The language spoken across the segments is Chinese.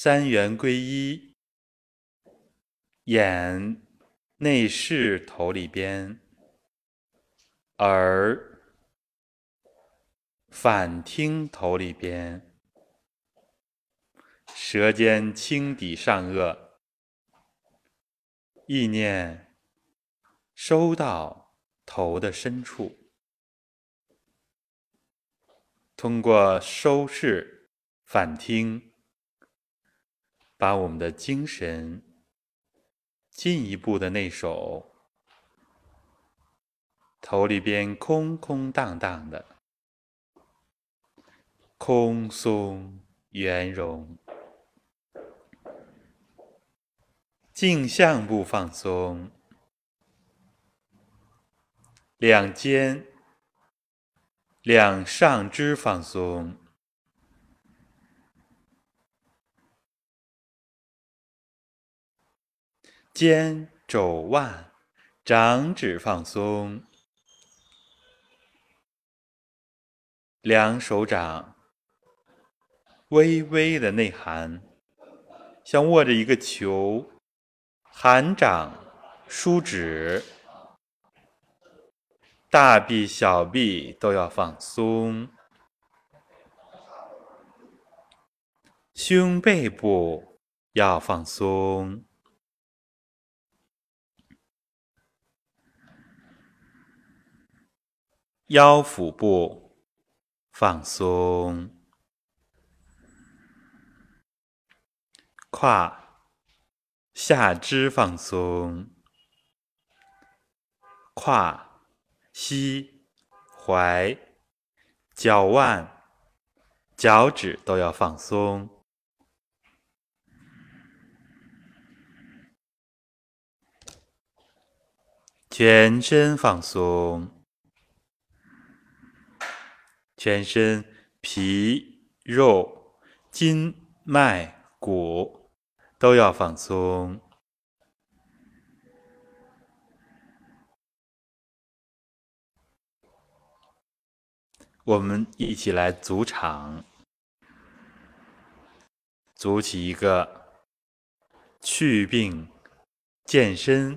三元归一，眼内视头里边，耳反听头里边，舌尖轻抵上颚，意念收到头的深处，通过收视反听。把我们的精神进一步的内守，头里边空空荡荡的，空松圆融，颈项部放松，两肩、两上肢放松。肩、肘、腕、掌指放松，两手掌微微的内含，像握着一个球，含掌舒指，大臂、小臂都要放松，胸背部要放松。腰腹部放松，胯下肢放松，胯、膝、踝、脚腕、脚趾都要放松，全身放松。全身皮肉、筋脉、骨都要放松。我们一起来组场，组起一个祛病、健身、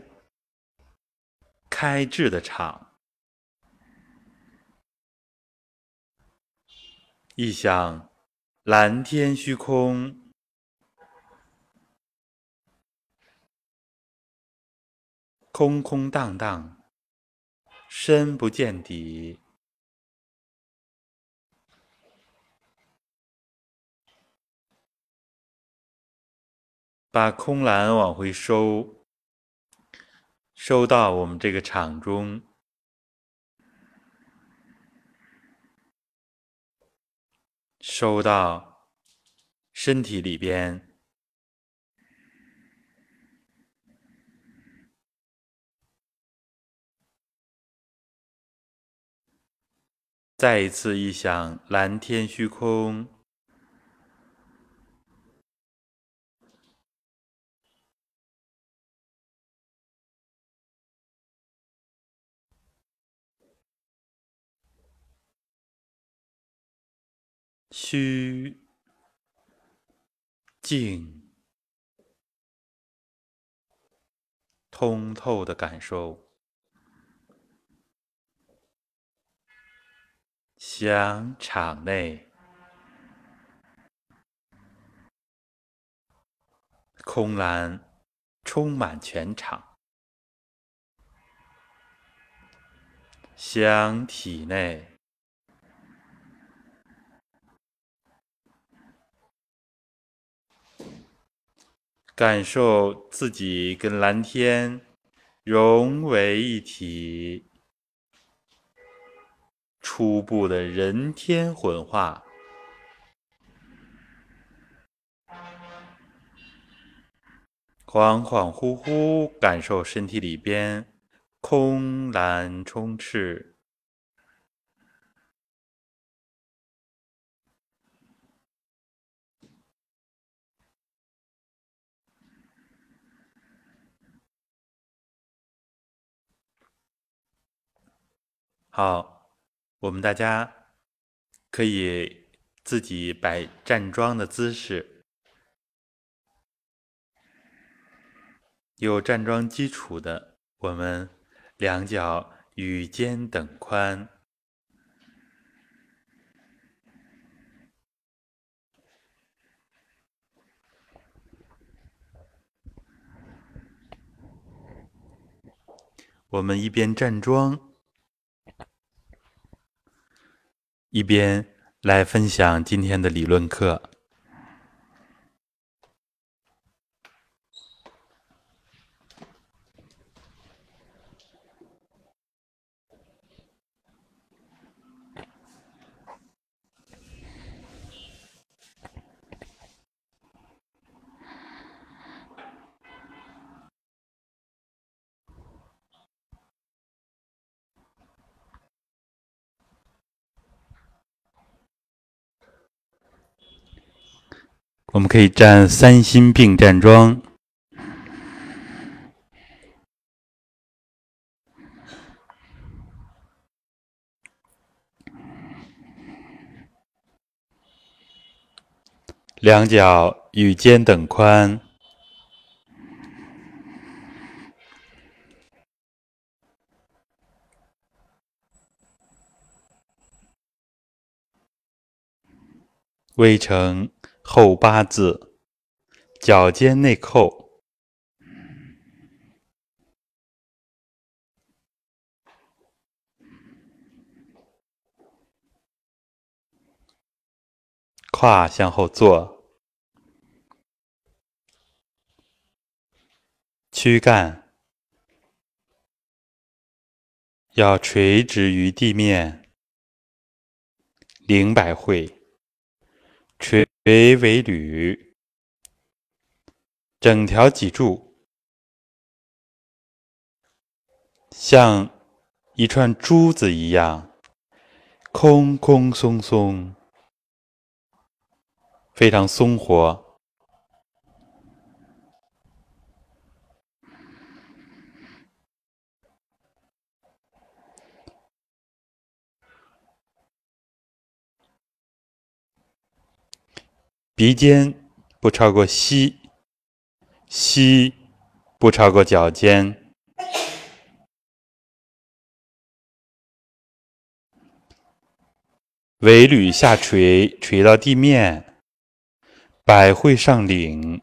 开智的场。一想，蓝天虚空，空空荡荡，深不见底。把空蓝往回收，收到我们这个场中。收到身体里边，再一次一想，蓝天虚空，虚静通透的感受，想场内空蓝充满全场，想体内。感受自己跟蓝天融为一体，初步的人天混化，恍恍惚惚感受身体里边空蓝充斥。好，我们大家可以自己摆站桩的姿势，有站桩基础的，我们两脚与肩等宽。我们一边站桩，一边来分享今天的理论课。我们可以站三心并站桩，两脚与肩等宽，微成。后八字，脚尖内扣，胯向后坐，躯干要垂直于地面，零百会。垂为履，整条脊柱像一串珠子一样，空空松松，非常松活。鼻尖不超过膝，膝不超过脚尖，尾闾下垂，垂到地面，百会上领，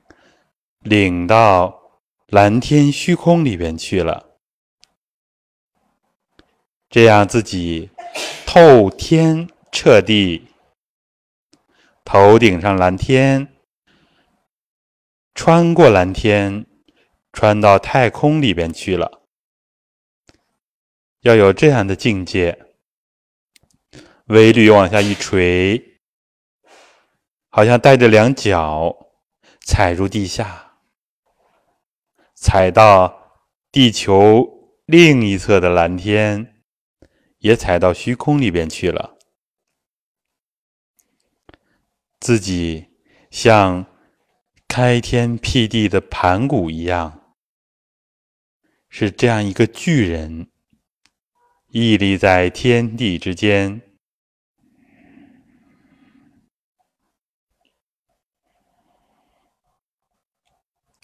领到蓝天虚空里边去了，这样自己透天彻地。头顶上蓝天，穿过蓝天，穿到太空里边去了。要有这样的境界，尾履往下一垂，好像带着两脚踩入地下，踩到地球另一侧的蓝天，也踩到虚空里边去了。自己像开天辟地的盘古一样，是这样一个巨人，屹立在天地之间，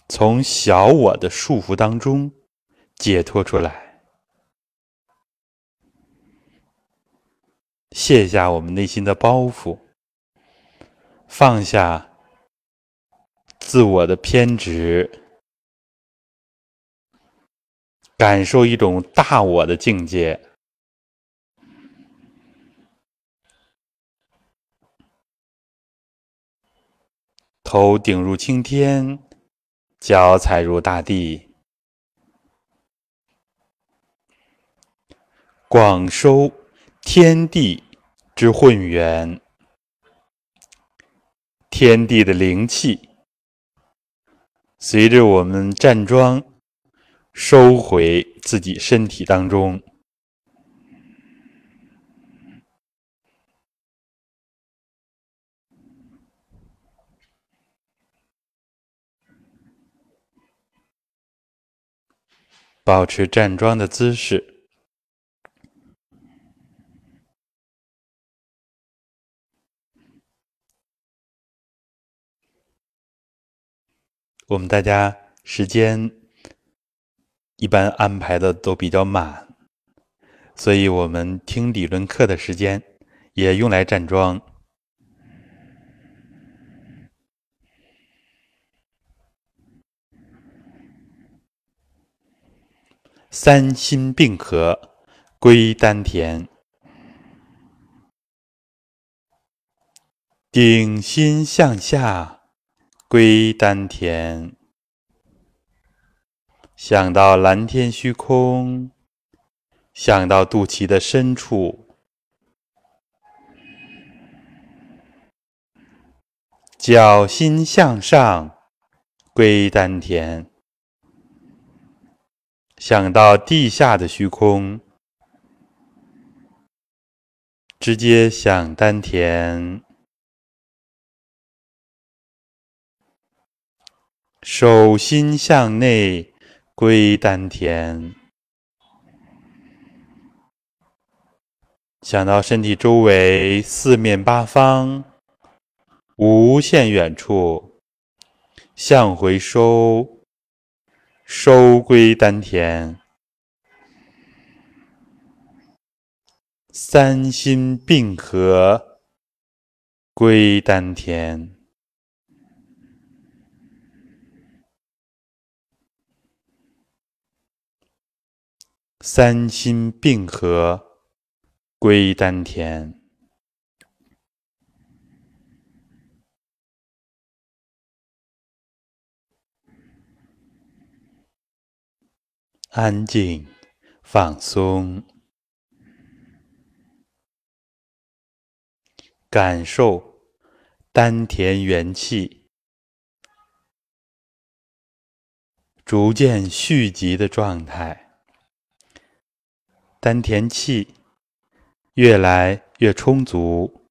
从小我的束缚当中解脱出来，卸下我们内心的包袱。放下自我的偏执，感受一种大我的境界。头顶入青天，脚踩入大地，广收天地之混元。天地的灵气，随着我们站桩，收回自己身体当中，保持站桩的姿势。我们大家时间一般安排的都比较满，所以我们听理论课的时间也用来站桩。三心并合，归丹田。顶心向下，归丹田。想到蓝天虚空，想到肚脐的深处，脚心向上，归丹田。想到地下的虚空，直接想丹田，手心向内归丹田。想到身体周围四面八方，无限远处，向回收。收归丹田，三心并合，归丹田，三心并合，归丹田。安静，放松，感受丹田元气逐渐蓄积的状态，丹田气越来越充足。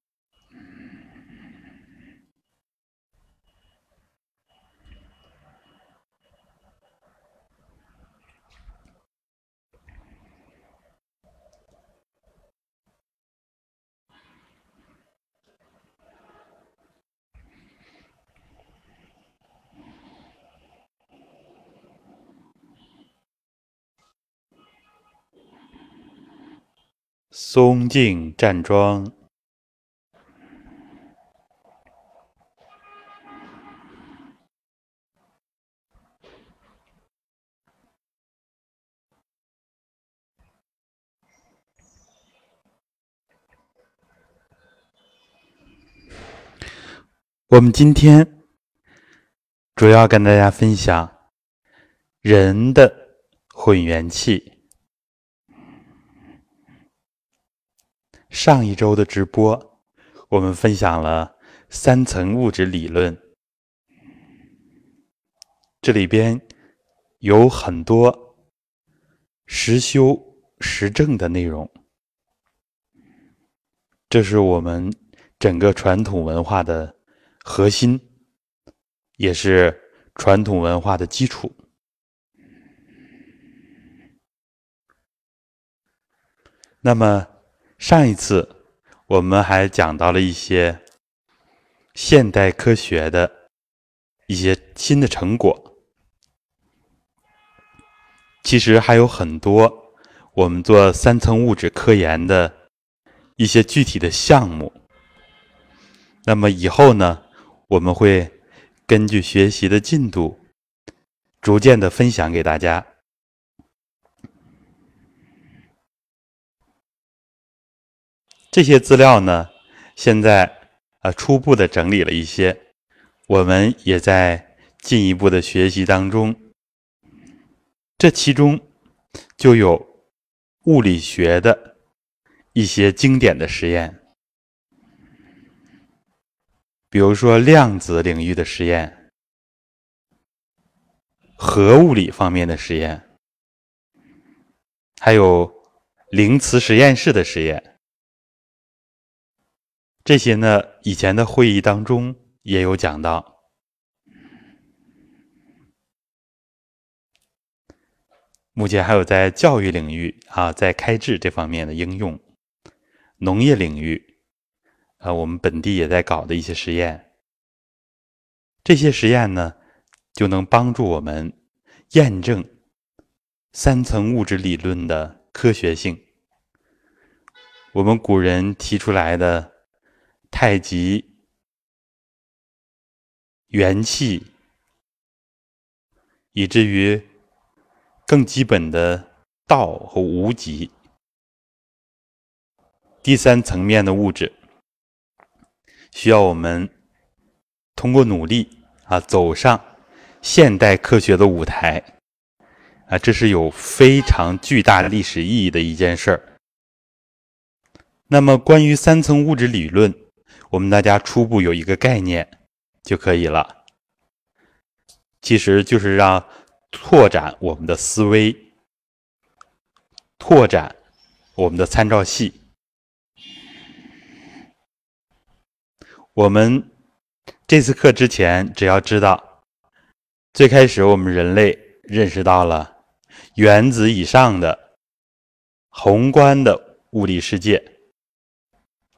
松静站桩，我们今天主要跟大家分享人的混元气。上一周的直播，我们分享了三层物质理论，这里边有很多实修实证的内容，这是我们整个传统文化的核心，也是传统文化的基础。那么。上一次我们还讲到了一些现代科学的一些新的成果，其实还有很多我们做三层物质科研的一些具体的项目。那么以后呢，我们会根据学习的进度，逐渐的分享给大家。这些资料呢，现在呃初步的整理了一些，我们也在进一步的学习当中。这其中就有物理学的一些经典的实验，比如说量子领域的实验、核物理方面的实验，还有零磁实验室的实验。这些呢，以前的会议当中也有讲到。目前还有在教育领域啊，在开智这方面的应用，农业领域啊，我们本地也在搞的一些实验。这些实验呢，就能帮助我们验证三层物质理论的科学性。我们古人提出来的太极、元气，以至于更基本的道和无极，第三层面的物质，需要我们通过努力啊，走上现代科学的舞台。啊，这是有非常巨大历史意义的一件事儿。那么，关于三层物质理论，我们大家初步有一个概念就可以了。其实就是让拓展我们的思维，拓展我们的参照系。我们这次课之前，只要知道，最开始我们人类认识到了。原子以上的宏观的物理世界，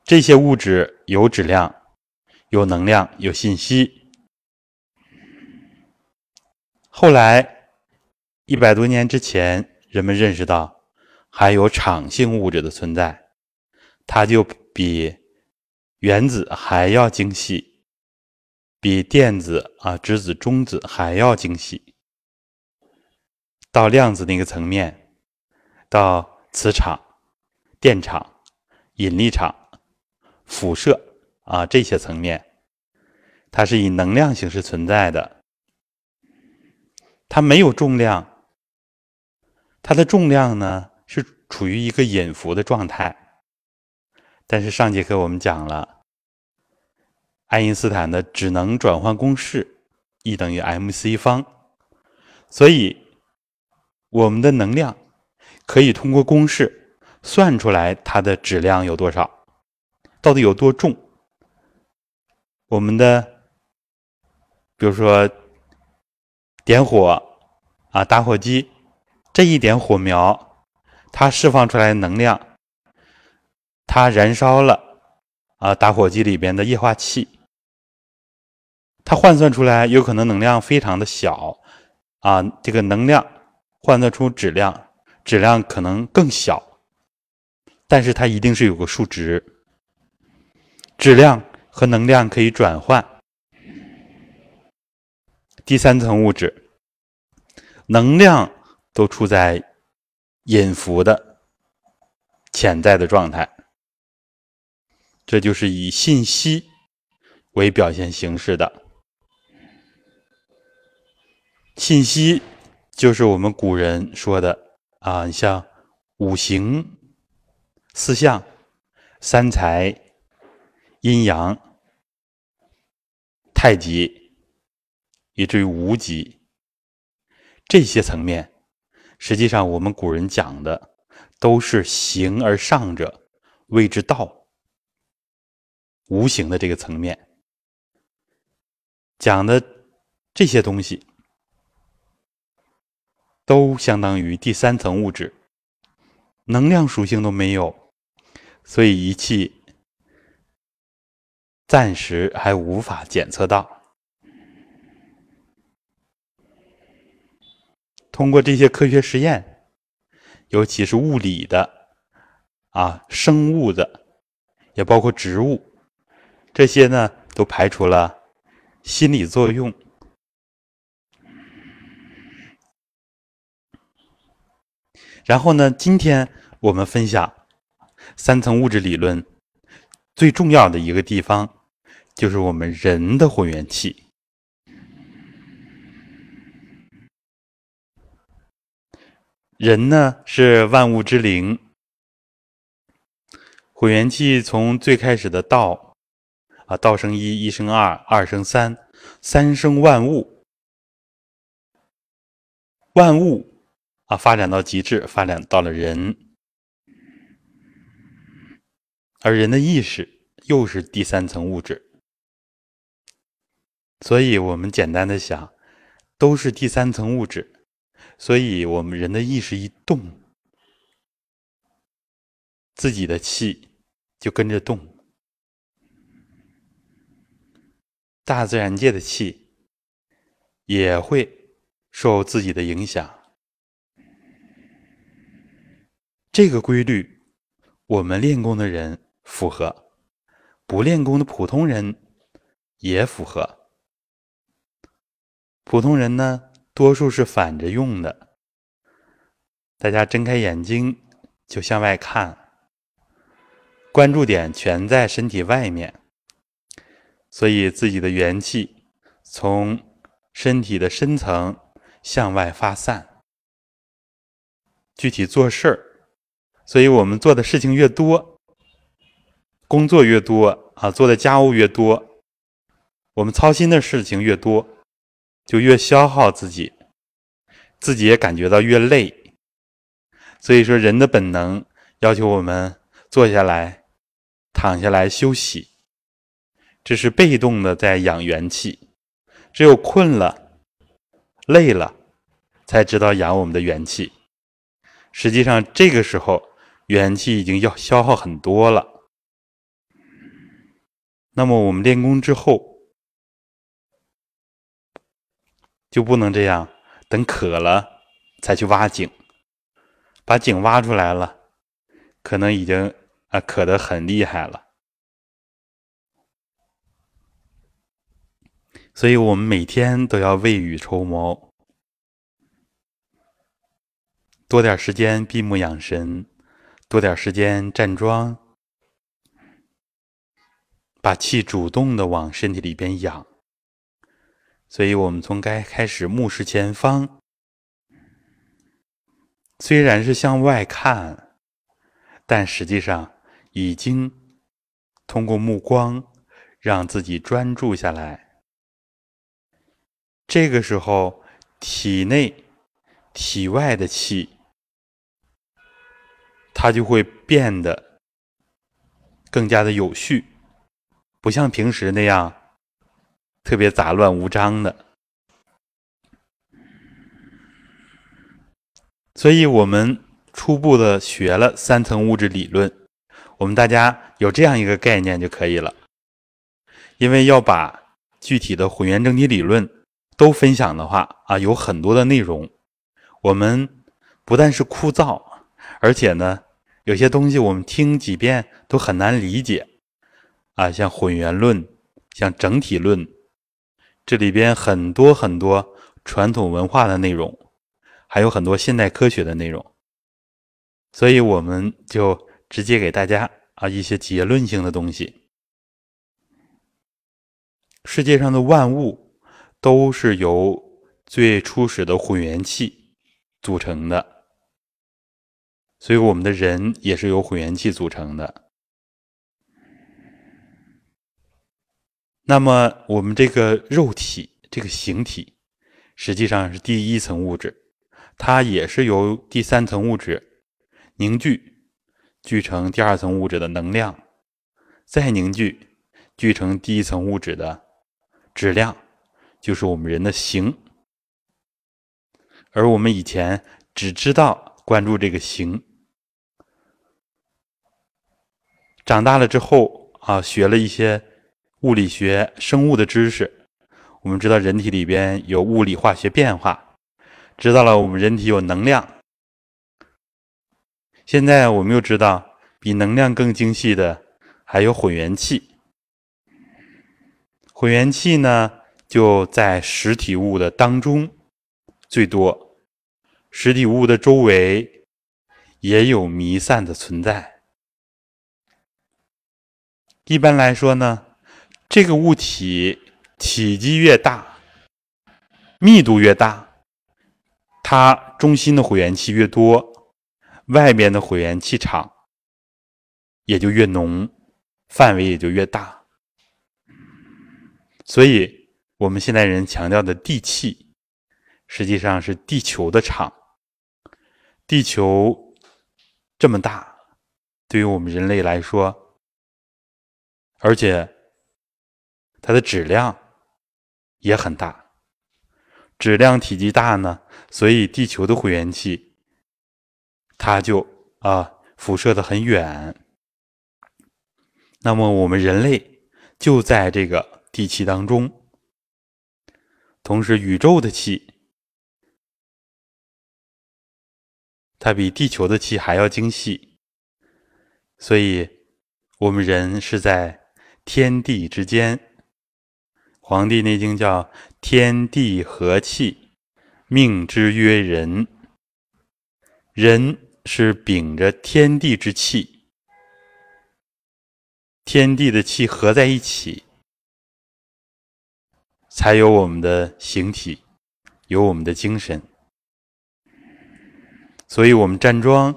这些物质有质量、有能量、有信息。后来一百多年之前，人们认识到还有场性物质的存在，它就比原子还要精细，比电子啊、质子、中子还要精细。到量子那个层面，到磁场、电场、引力场、辐射啊这些层面，它是以能量形式存在的，它没有重量，它的重量呢是处于一个隐伏的状态。但是上节课我们讲了爱因斯坦的质能转换公式，E 等于 mc 方，所以。我们的能量可以通过公式算出来它的质量有多少，到底有多重？我们的，比如说点火啊，打火机这一点火苗，它释放出来的能量，它燃烧了啊，打火机里边的液化气，它换算出来有可能能量非常的小啊，这个能量。换算出质量，质量可能更小，但是它一定是有个数值。质量和能量可以转换。第三层物质，能量都处在隐伏的潜在的状态，这就是以信息为表现形式的信息。就是我们古人说的啊，像五行、四象、三才、阴阳、太极，以至于无极这些层面，实际上我们古人讲的都是形而上者谓之道，无形的这个层面讲的这些东西。都相当于第三层物质，能量属性都没有，所以仪器暂时还无法检测到。通过这些科学实验，尤其是物理的、啊生物的，也包括植物，这些呢都排除了心理作用。然后呢？今天我们分享三层物质理论最重要的一个地方，就是我们人的混元气。人呢是万物之灵，混元气从最开始的道啊，道生一，一生二，二生三，三生万物，万物。啊，发展到极致，发展到了人，而人的意识又是第三层物质，所以我们简单的想，都是第三层物质，所以我们人的意识一动，自己的气就跟着动，大自然界的气也会受自己的影响。这个规律，我们练功的人符合，不练功的普通人也符合。普通人呢，多数是反着用的。大家睁开眼睛就向外看，关注点全在身体外面，所以自己的元气从身体的深层向外发散。具体做事儿，所以我们做的事情越多，工作越多啊，做的家务越多，我们操心的事情越多，就越消耗自己，自己也感觉到越累。所以说，人的本能要求我们坐下来、躺下来休息，这是被动的在养元气。只有困了、累了，才知道养我们的元气。实际上，这个时候元气已经要消耗很多了。那么，我们练功之后就不能这样，等渴了才去挖井。把井挖出来了，可能已经啊渴得很厉害了，所以我们每天都要未雨绸缪，多点时间闭目养神，多点时间站桩，把气主动的往身体里边养。所以我们从该开始目视前方。虽然是向外看，但实际上已经通过目光让自己专注下来。这个时候，体内、体外的气，它就会变得更加的有序，不像平时那样特别杂乱无章的。所以，我们初步的学了三层物质理论，我们大家有这样一个概念就可以了。因为要把具体的混元整体理论都分享的话啊，有很多的内容，我们不但是枯燥，而且呢，有些东西我们听几遍都很难理解啊，像混元论，像整体论，这里边很多很多传统文化的内容。还有很多现代科学的内容，所以我们就直接给大家啊一些结论性的东西。世界上的万物都是由最初始的混元气组成的，所以我们的人也是由混元气组成的。那么我们这个肉体这个形体，实际上是第一层物质。它也是由第三层物质凝聚，聚成第二层物质的能量，再凝聚，聚成第一层物质的质量，就是我们人的形。而我们以前只知道关注这个形，长大了之后啊，学了一些物理学、生物的知识，我们知道人体里边有物理化学变化。知道了，我们人体有能量。现在我们又知道，比能量更精细的还有混元气。混元气呢，就在实体物的当中最多，实体物的周围也有弥散的存在。一般来说呢，这个物体体积越大，密度越大。它中心的混元气越多，外边的混元气场也就越浓，范围也就越大。所以，我们现代人强调的地气，实际上是地球的场。地球这么大，对于我们人类来说，而且它的质量也很大。质量体积大呢，所以地球的混元气，它就啊辐射的很远。那么我们人类就在这个地气当中，同时宇宙的气，它比地球的气还要精细，所以我们人是在天地之间。《黄帝内经》叫“天地和气，命之曰人”。人是秉着天地之气，天地的气合在一起，才有我们的形体，有我们的精神。所以，我们站桩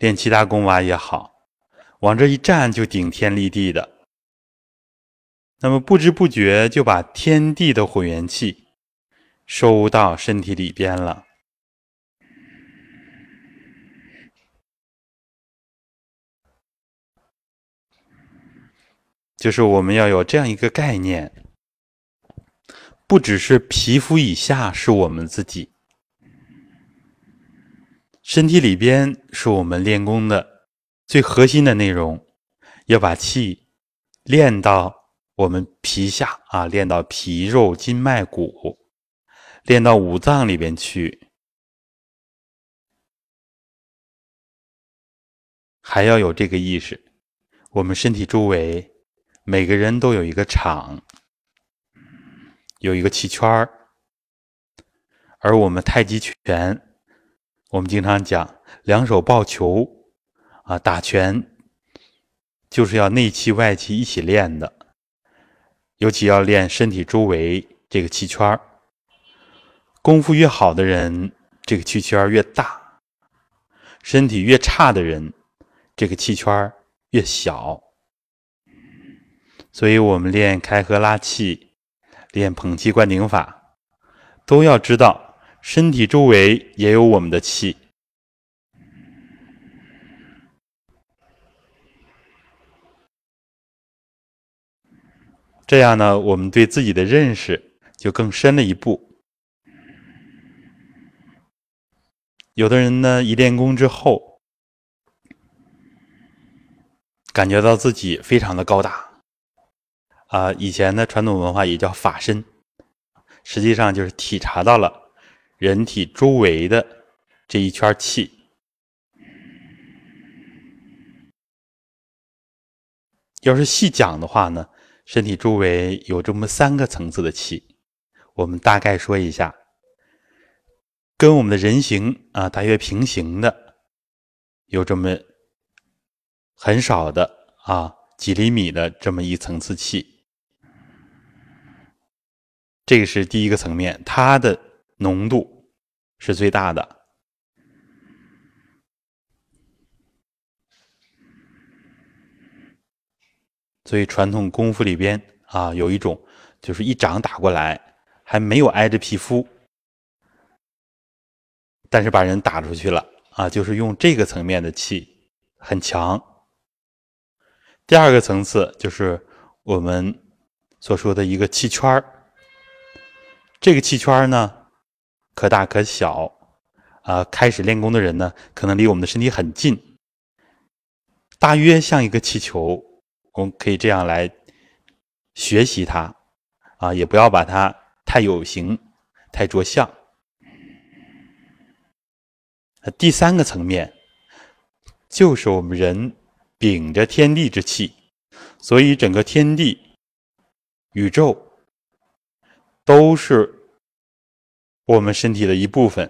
练七大功瓦也好，往这一站就顶天立地的。那么不知不觉就把天地的混元气收到身体里边了。就是我们要有这样一个概念，不只是皮肤以下是我们自己，身体里边是我们练功的最核心的内容，要把气练到我们皮下啊，练到皮肉筋脉骨，练到五脏里边去，还要有这个意识，我们身体周围。每个人都有一个场，有一个气圈儿，而我们太极拳，我们经常讲两手抱球啊，打拳就是要内气外气一起练的，尤其要练身体周围这个气圈儿。功夫越好的人，这个气圈越大；身体越差的人，这个气圈越小。所以，我们练开合拉气，练捧气灌顶法，都要知道身体周围也有我们的气。这样呢，我们对自己的认识就更深了一步。有的人呢，一练功之后，感觉到自己非常的高大。啊，以前的传统文化也叫法身，实际上就是体察到了人体周围的这一圈气。要是细讲的话呢，身体周围有这么三个层次的气，我们大概说一下，跟我们的人形啊大约平行的，有这么很少的啊几厘米的这么一层次气。这个是第一个层面，它的浓度是最大的。所以传统功夫里边啊，有一种就是一掌打过来，还没有挨着皮肤，但是把人打出去了啊，就是用这个层面的气很强。第二个层次就是我们所说的一个气圈儿。这个气圈呢，可大可小，啊，开始练功的人呢，可能离我们的身体很近，大约像一个气球，我们可以这样来学习它，啊，也不要把它太有形、太着相。第三个层面，就是我们人秉着天地之气，所以整个天地、宇宙。都是我们身体的一部分。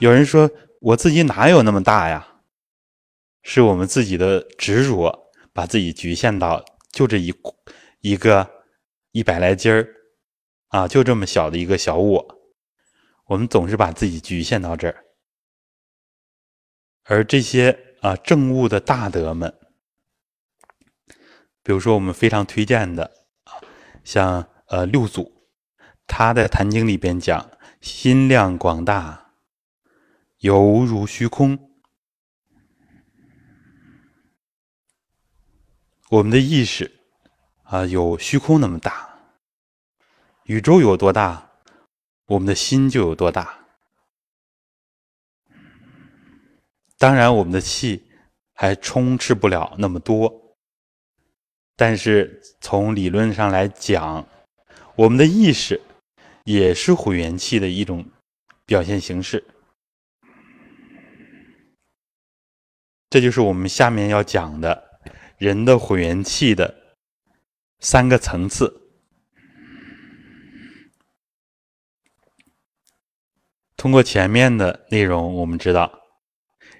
有人说：“我自己哪有那么大呀？”是我们自己的执着，把自己局限到就这一一个一百来斤儿啊，就这么小的一个小我。我们总是把自己局限到这儿，而这些啊正悟的大德们，比如说我们非常推荐的啊，像。呃，六祖他在《坛经》里边讲，心量广大，犹如虚空。我们的意识啊，有虚空那么大。宇宙有多大，我们的心就有多大。当然，我们的气还充斥不了那么多，但是从理论上来讲。我们的意识也是混元气的一种表现形式。这就是我们下面要讲的人的混元气的三个层次。通过前面的内容，我们知道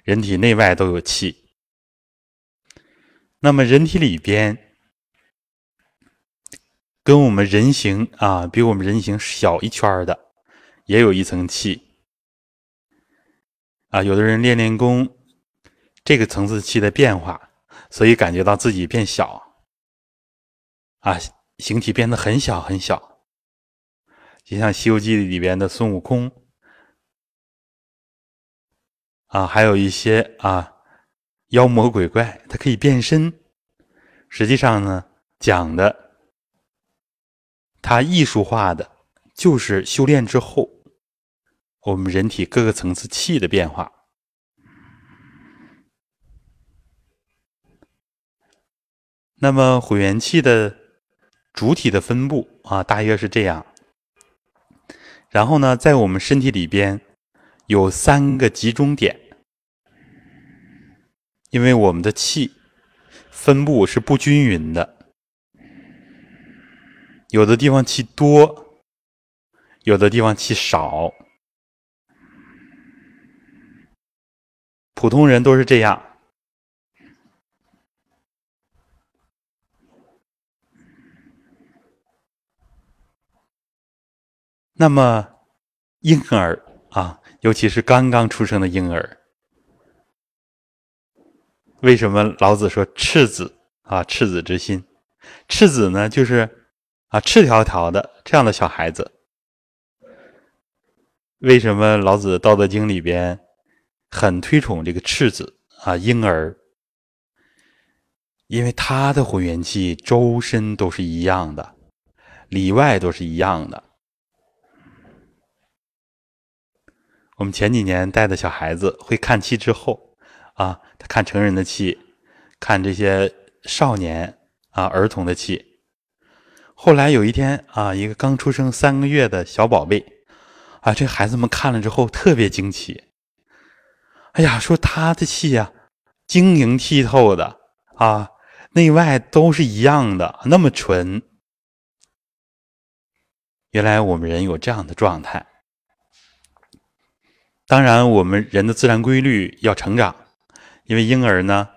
人体内外都有气。那么人体里边，跟我们人形啊，比我们人形小一圈的，也有一层气。啊，有的人练练功，这个层次气的变化，所以感觉到自己变小，啊，形体变得很小很小，就像《西游记》里边的孙悟空。啊，还有一些啊，妖魔鬼怪，它可以变身。实际上呢，讲的它艺术化的，就是修炼之后，我们人体各个层次气的变化。那么混元气的主体的分布啊，大约是这样。然后呢，在我们身体里边有三个集中点。因为我们的气分布是不均匀的，有的地方气多，有的地方气少，普通人都是这样。那么婴儿啊，尤其是刚刚出生的婴儿。为什么老子说赤子啊？赤子之心，赤子呢，就是啊赤条条的这样的小孩子。为什么老子《道德经》里边很推崇这个赤子啊婴儿？因为他的混元气周身都是一样的，里外都是一样的。我们前几年带的小孩子会看气之后。啊，他看成人的气，看这些少年啊儿童的气。后来有一天啊，一个刚出生三个月的小宝贝，啊，这孩子们看了之后特别惊奇。哎呀，说他的气呀，晶莹剔透的啊，内外都是一样的，那么纯。原来我们人有这样的状态。当然，我们人的自然规律要成长。因为婴儿呢，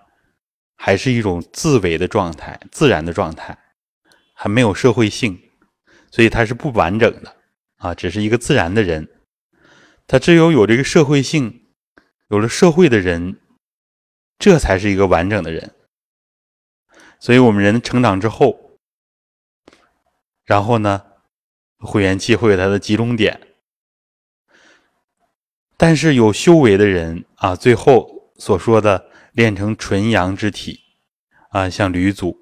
还是一种自为的状态、自然的状态，还没有社会性，所以他是不完整的啊，只是一个自然的人。他只有有这个社会性，有了社会的人，这才是一个完整的人。所以我们人成长之后，然后呢，会员期会有它的集中点，但是有修为的人啊，最后。所说的练成纯阳之体，啊，像吕祖，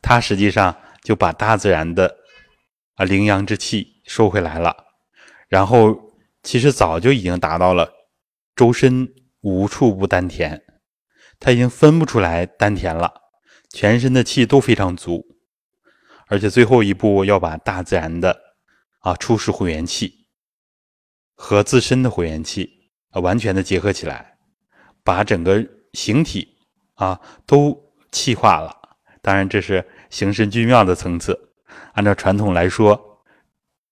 他实际上就把大自然的啊灵阳之气收回来了，然后其实早就已经达到了周身无处不丹田，他已经分不出来丹田了，全身的气都非常足，而且最后一步要把大自然的啊初始混元气和自身的火元气完全的结合起来。把整个形体啊都气化了，当然这是形神俱妙的层次。按照传统来说，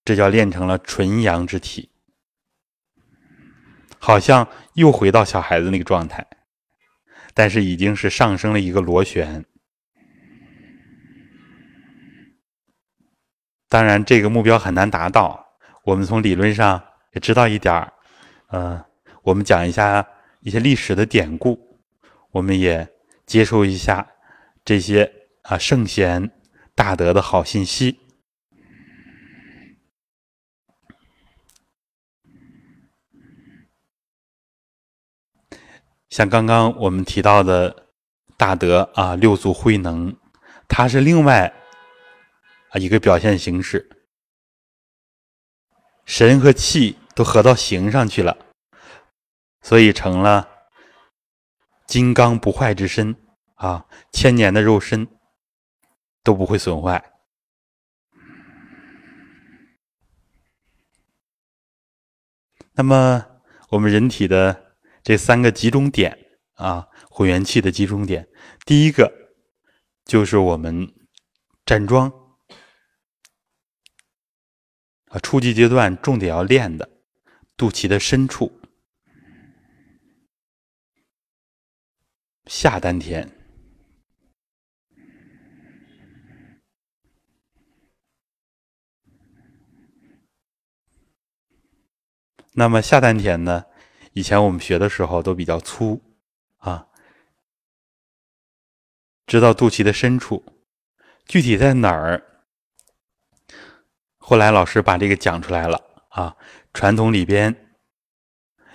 这叫练成了纯阳之体，好像又回到小孩子那个状态，但是已经是上升了一个螺旋。当然，这个目标很难达到。我们从理论上也知道一点儿，呃，我们讲一下。一些历史的典故，我们也接受一下这些啊圣贤大德的好信息。像刚刚我们提到的大德啊，六祖慧能，他是另外啊一个表现形式，神和气都合到形上去了。所以成了金刚不坏之身啊，千年的肉身都不会损坏。那么我们人体的这三个集中点啊混元气的集中点。第一个就是我们站桩啊，初级阶段重点要练的肚脐的深处，下丹田。那么下丹田呢？以前我们学的时候都比较粗啊，知道肚脐的深处，具体在哪儿？后来老师把这个讲出来了啊。传统里边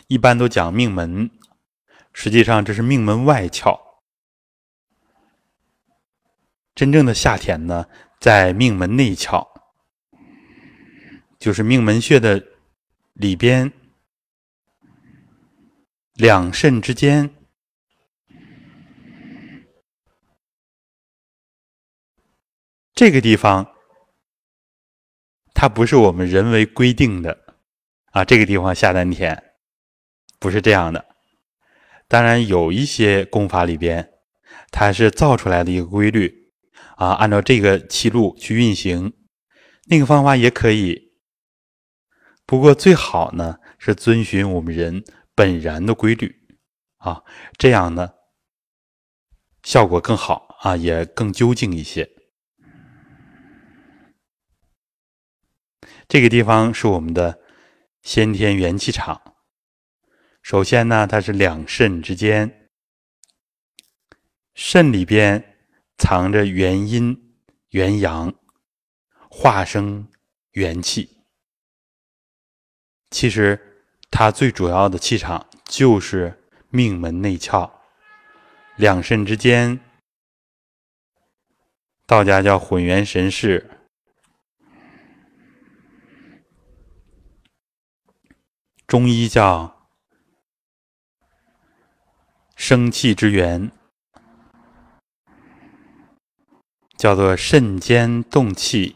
一般都讲命门，实际上这是命门外窍。真正的下田呢，在命门内窍，就是命门穴的。里边两肾之间，这个地方它不是我们人为规定的啊。这个地方下丹田不是这样的。当然有一些功法里边，它是造出来的一个规律啊，按照这个气路去运行，那个方法也可以。不过最好呢是遵循我们人本然的规律啊，这样呢效果更好啊，也更究竟一些。这个地方是我们的先天元气场。首先呢，它是两肾之间，肾里边藏着元阴、元阳，化生元气。其实，它最主要的气场就是命门内窍，两肾之间。道家叫混元神势，中医叫生气之源，叫做肾间动气。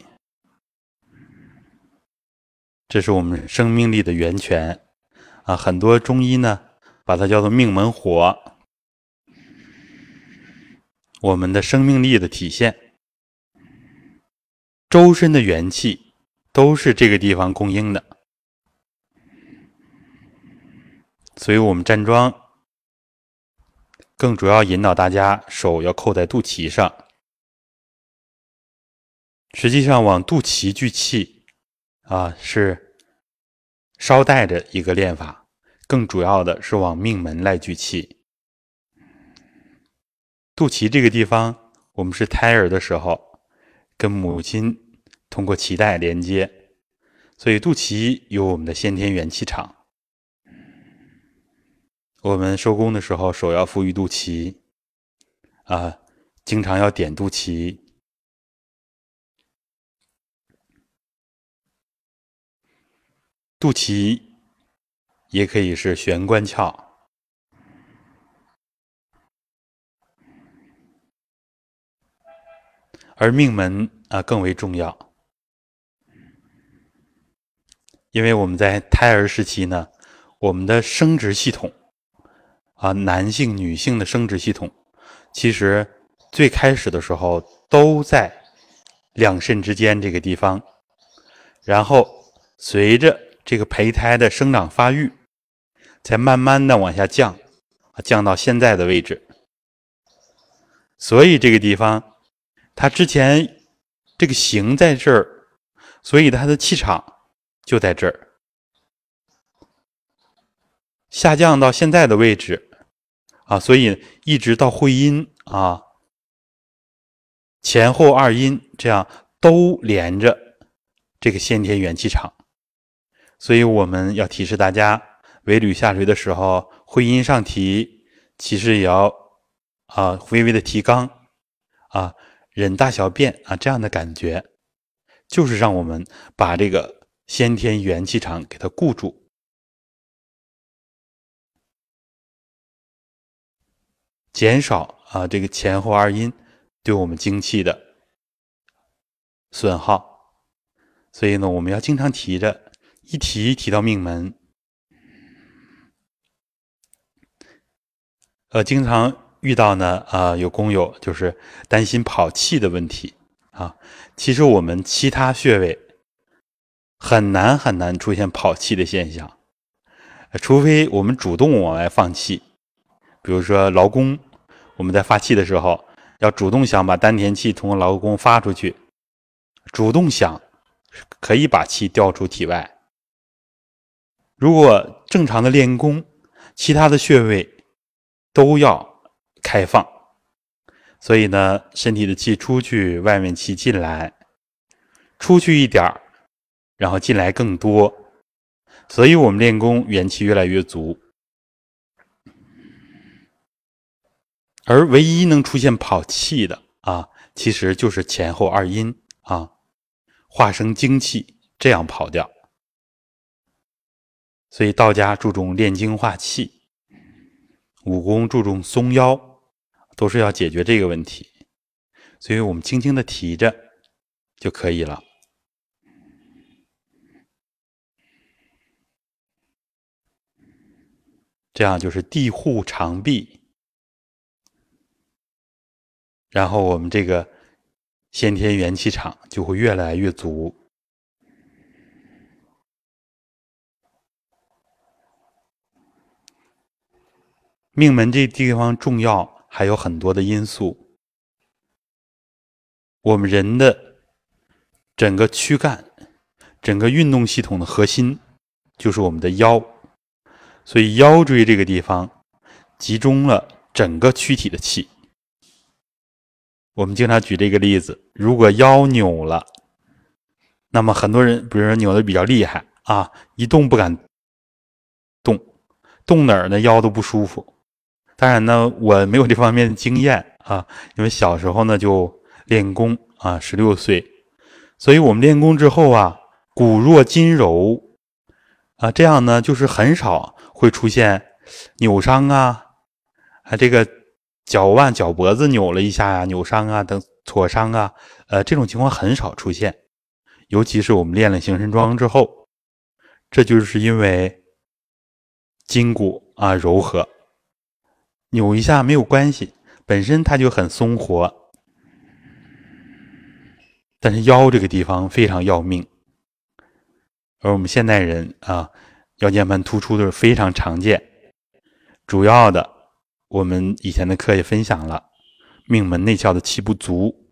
这是我们生命力的源泉啊！很多中医呢，把它叫做命门火，我们的生命力的体现。周身的元气都是这个地方供应的，所以我们站桩更主要引导大家手要扣在肚脐上，实际上往肚脐聚气。啊，是捎带着一个练法，更主要的是往命门来聚气。肚脐这个地方，我们是胎儿的时候跟母亲通过脐带连接，所以肚脐有我们的先天元气场。我们收功的时候，手要扶于肚脐，啊，经常要点肚脐。肚脐也可以是玄关窍，而命门啊更为重要，因为我们在胎儿时期呢，我们的生殖系统啊，男性、女性的生殖系统，其实最开始的时候都在两肾之间这个地方，然后随着这个胚胎的生长发育，才慢慢的往下降，降到现在的位置。所以这个地方，它之前这个形在这儿，所以它的气场就在这儿。下降到现在的位置，啊，所以一直到会阴啊，前后二阴这样都连着这个先天元气场。所以我们要提示大家，尾闾下垂的时候，会阴上提，其实也要啊微微的提肛，啊忍大小便啊这样的感觉，就是让我们把这个先天元气场给它固住，减少啊这个前后二阴对我们精气的损耗。所以呢，我们要经常提着。一提提到命门，呃，经常遇到呢，啊，有工友就是担心跑气的问题啊。其实我们其他穴位很难很难出现跑气的现象，除非我们主动往外放气，比如说劳宫，我们在发气的时候要主动想把丹田气通过劳宫发出去，主动想可以把气调出体外。如果正常的练功，其他的穴位都要开放，所以呢，身体的气出去，外面气进来，出去一点儿，然后进来更多，所以我们练功元气越来越足。而唯一能出现跑气的啊，其实就是前后二阴啊，化生精气，这样跑掉。所以道家注重炼精化气，武功注重松腰，都是要解决这个问题。所以我们轻轻的提着就可以了，这样就是地护长臂，然后我们这个先天元气场就会越来越足。命门这地方重要，还有很多的因素。我们人的整个躯干、整个运动系统的核心就是我们的腰，所以腰椎这个地方集中了整个躯体的气。我们经常举这个例子：如果腰扭了，那么很多人，比如说扭的比较厉害啊，一动不敢动，动哪儿呢？腰都不舒服。当然呢，我没有这方面的经验啊，因为小时候呢就练功啊，十六岁，所以我们练功之后啊，骨弱筋柔啊，这样呢就是很少会出现扭伤啊，啊这个脚腕、脚脖子扭了一下呀，扭伤啊等挫伤啊，呃这种情况很少出现，尤其是我们练了形神桩之后，这就是因为筋骨啊柔和。扭一下没有关系，本身它就很松活，但是腰这个地方非常要命，而我们现代人啊，腰间盘突出的非常常见，主要的我们以前的课也分享了，命门内窍的气不足，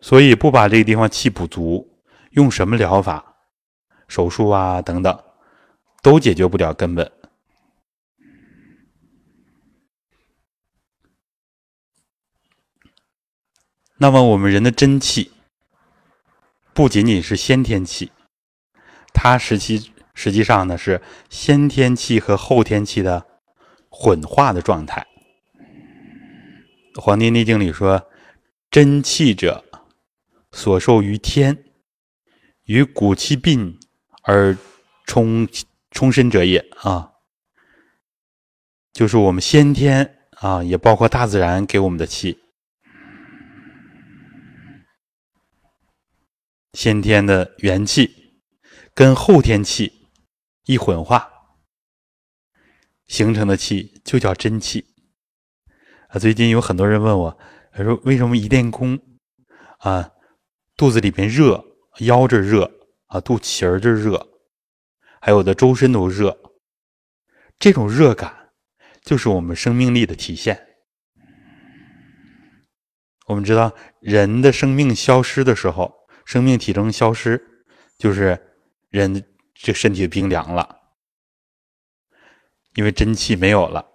所以不把这个地方气补足，用什么疗法、手术啊等等，都解决不了根本。那么，我们人的真气不仅仅是先天气，它实际实际上呢是先天气和后天气的混化的状态。《黄帝内经》里说：“真气者，所受于天，与骨气并而充充身者也。”啊，就是我们先天啊，也包括大自然给我们的气。先天的元气跟后天气一混化形成的气就叫真气啊！最近有很多人问我，他说为什么一练功啊，肚子里边热，腰这热啊，肚脐儿这热，还有的周身都热，这种热感就是我们生命力的体现。我们知道，人的生命消失的时候。生命体征消失，就是人这身体冰凉了，因为真气没有了，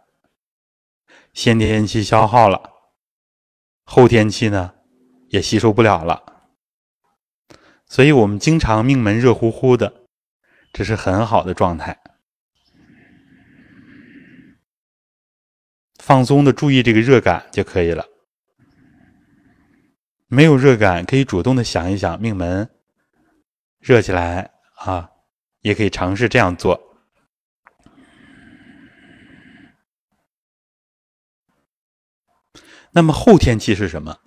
先天气消耗了，后天气呢也吸收不了了，所以我们经常命门热乎乎的，这是很好的状态。放松的注意这个热感就可以了。没有热感，可以主动的想一想命门热起来啊，也可以尝试这样做。那么后天气是什么？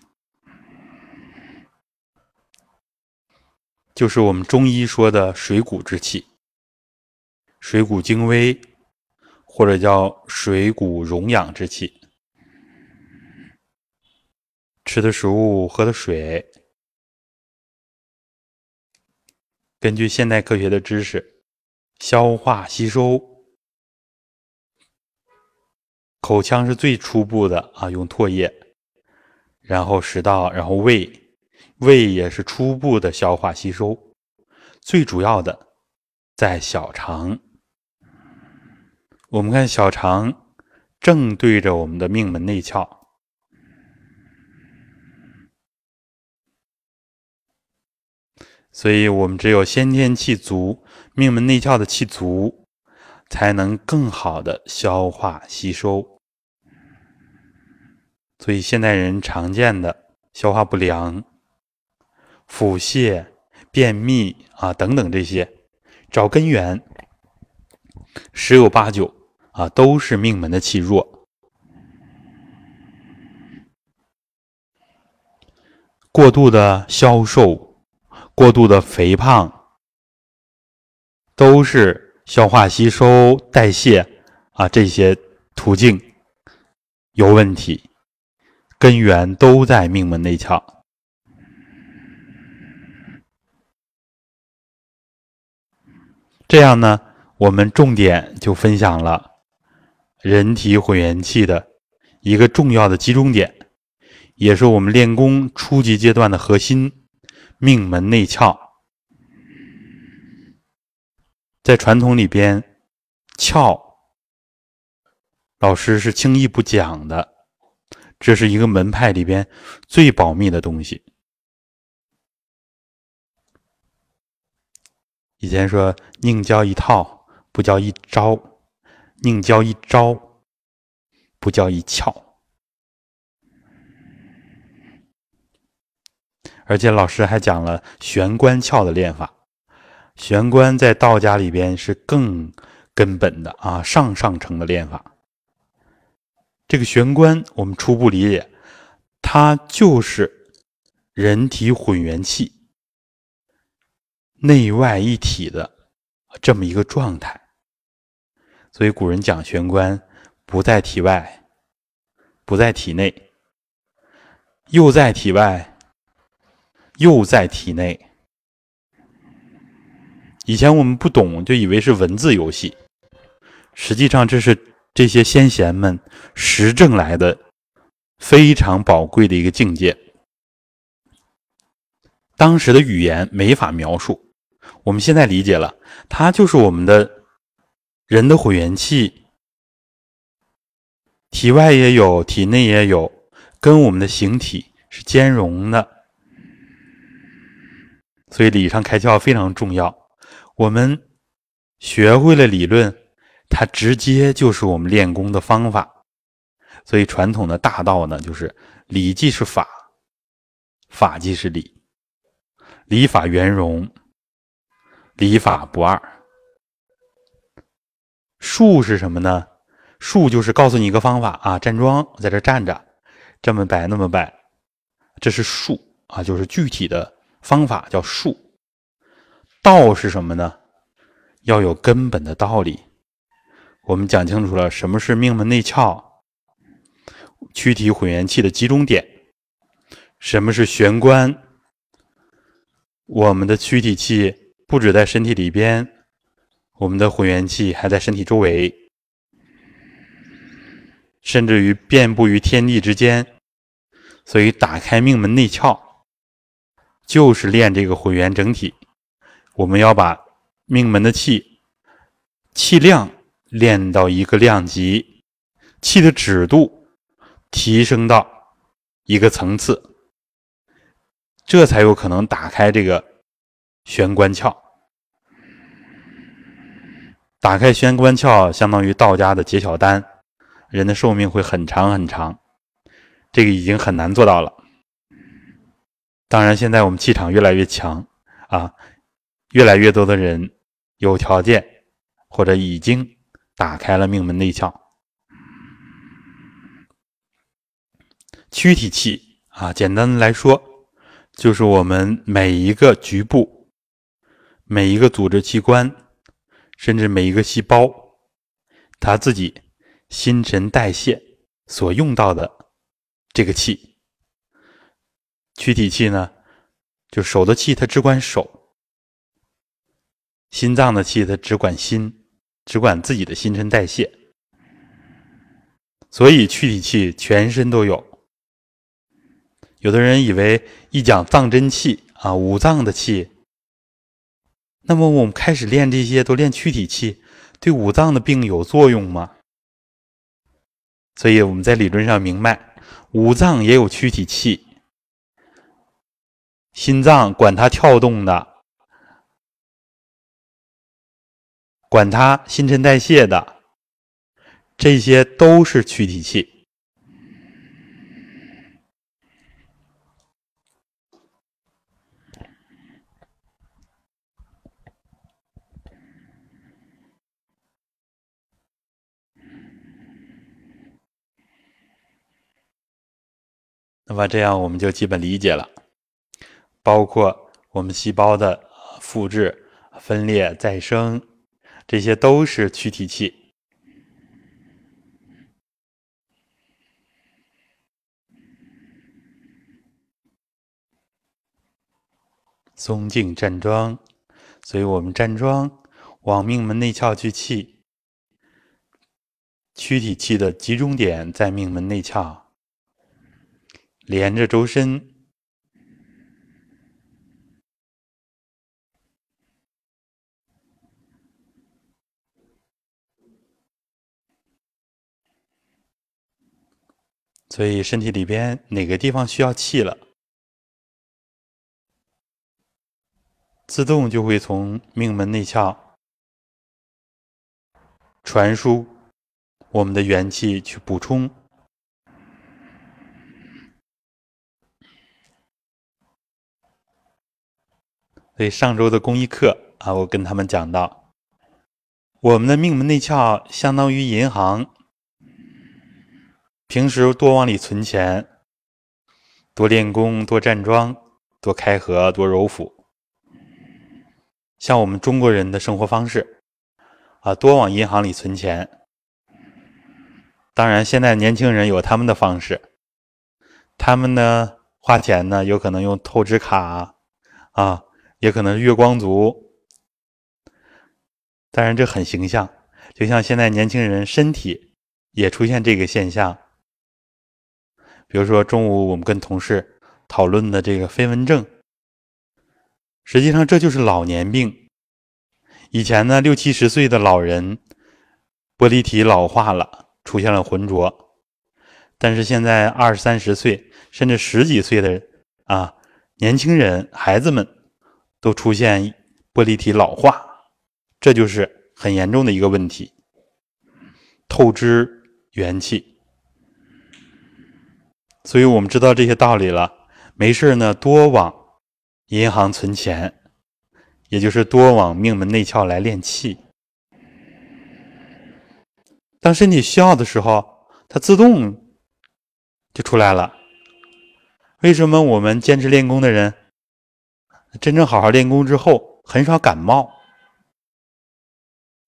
就是我们中医说的水谷之气，水谷精微，或者叫水谷荣养之气。吃的食物、喝的水，根据现代科学的知识，消化吸收，口腔是最初步的啊，用唾液，然后食道，然后胃，胃也是初步的消化吸收，最主要的在小肠。我们看小肠正对着我们的命门内窍。所以，我们只有先天气足，命门内窍的气足，才能更好的消化吸收。所以，现代人常见的消化不良、腹泻、便秘啊等等这些，找根源，十有八九啊都是命门的气弱，过度的消瘦。过度的肥胖，都是消化吸收、代谢啊这些途径有问题，根源都在命门内窍。这样呢，我们重点就分享了人体混元气的一个重要的集中点，也是我们练功初级阶段的核心。命门内窍，在传统里边，窍老师是轻易不讲的，这是一个门派里边最保密的东西。以前说宁教一套，不教一招；宁教一招，不教一窍。而且老师还讲了玄关窍的练法，玄关在道家里边是更根本的啊，上上乘的练法。这个玄关我们初步理解，它就是人体混元气内外一体的这么一个状态。所以古人讲玄关不在体外，不在体内，又在体外。又在体内。以前我们不懂，就以为是文字游戏，实际上这是这些先贤们实证来的非常宝贵的一个境界。当时的语言没法描述，我们现在理解了，它就是我们的人的混元气，体外也有，体内也有，跟我们的形体是兼容的。所以理上开窍非常重要。我们学会了理论，它直接就是我们练功的方法。所以传统的大道呢，就是理即是法，法即是理，理法圆融，理法不二。术是什么呢？术就是告诉你一个方法啊，站桩在这站着，这么摆那么摆，这是术啊，就是具体的。方法叫术，道是什么呢？要有根本的道理。我们讲清楚了什么是命门内窍，躯体混元气的集中点；什么是玄关，我们的躯体气不止在身体里边，我们的混元气还在身体周围，甚至于遍布于天地之间。所以，打开命门内窍。就是练这个混元整体，我们要把命门的气气量练到一个量级，气的指度提升到一个层次，这才有可能打开这个玄关窍。打开玄关窍，相当于道家的结小丹，人的寿命会很长很长，这个已经很难做到了。当然，现在我们气场越来越强啊，越来越多的人有条件或者已经打开了命门内窍。躯体气啊，简单的来说，就是我们每一个局部、每一个组织器官，甚至每一个细胞，它自己新陈代谢所用到的这个气。躯体气呢，就手的气，它只管手；心脏的气，它只管心，只管自己的新陈代谢。所以躯体气全身都有。有的人以为一讲藏真气啊，五脏的气，那么我们开始练这些，都练躯体气，对五脏的病有作用吗？所以我们在理论上明白，五脏也有躯体气。心脏管它跳动的，管它新陈代谢的，这些都是躯体气。那么这样我们就基本理解了。包括我们细胞的复制、分裂、再生，这些都是躯体气。松静站桩，所以我们站桩往命门内窍去气，躯体气的集中点在命门内窍，连着周身。所以身体里边哪个地方需要气了，自动就会从命门内窍传输我们的元气去补充。所以上周的公益课啊，我跟他们讲到，我们的命门内窍相当于银行。平时多往里存钱，多练功，多站桩，多开合，多揉腹。像我们中国人的生活方式，啊，多往银行里存钱。当然，现在年轻人有他们的方式，他们呢花钱呢，有可能用透支卡，啊，也可能月光族。当然，这很形象，就像现在年轻人身体也出现这个现象。比如说，中午我们跟同事讨论的这个飞蚊症，实际上这就是老年病。以前呢，六七十岁的老人玻璃体老化了，出现了浑浊；但是现在二三十岁甚至十几岁的啊年轻人、孩子们都出现玻璃体老化，这就是很严重的一个问题，透支元气。所以我们知道这些道理了，没事呢，多往银行存钱，也就是多往命门内窍来练气。当身体需要的时候，它自动就出来了。为什么我们坚持练功的人，真正好好练功之后，很少感冒？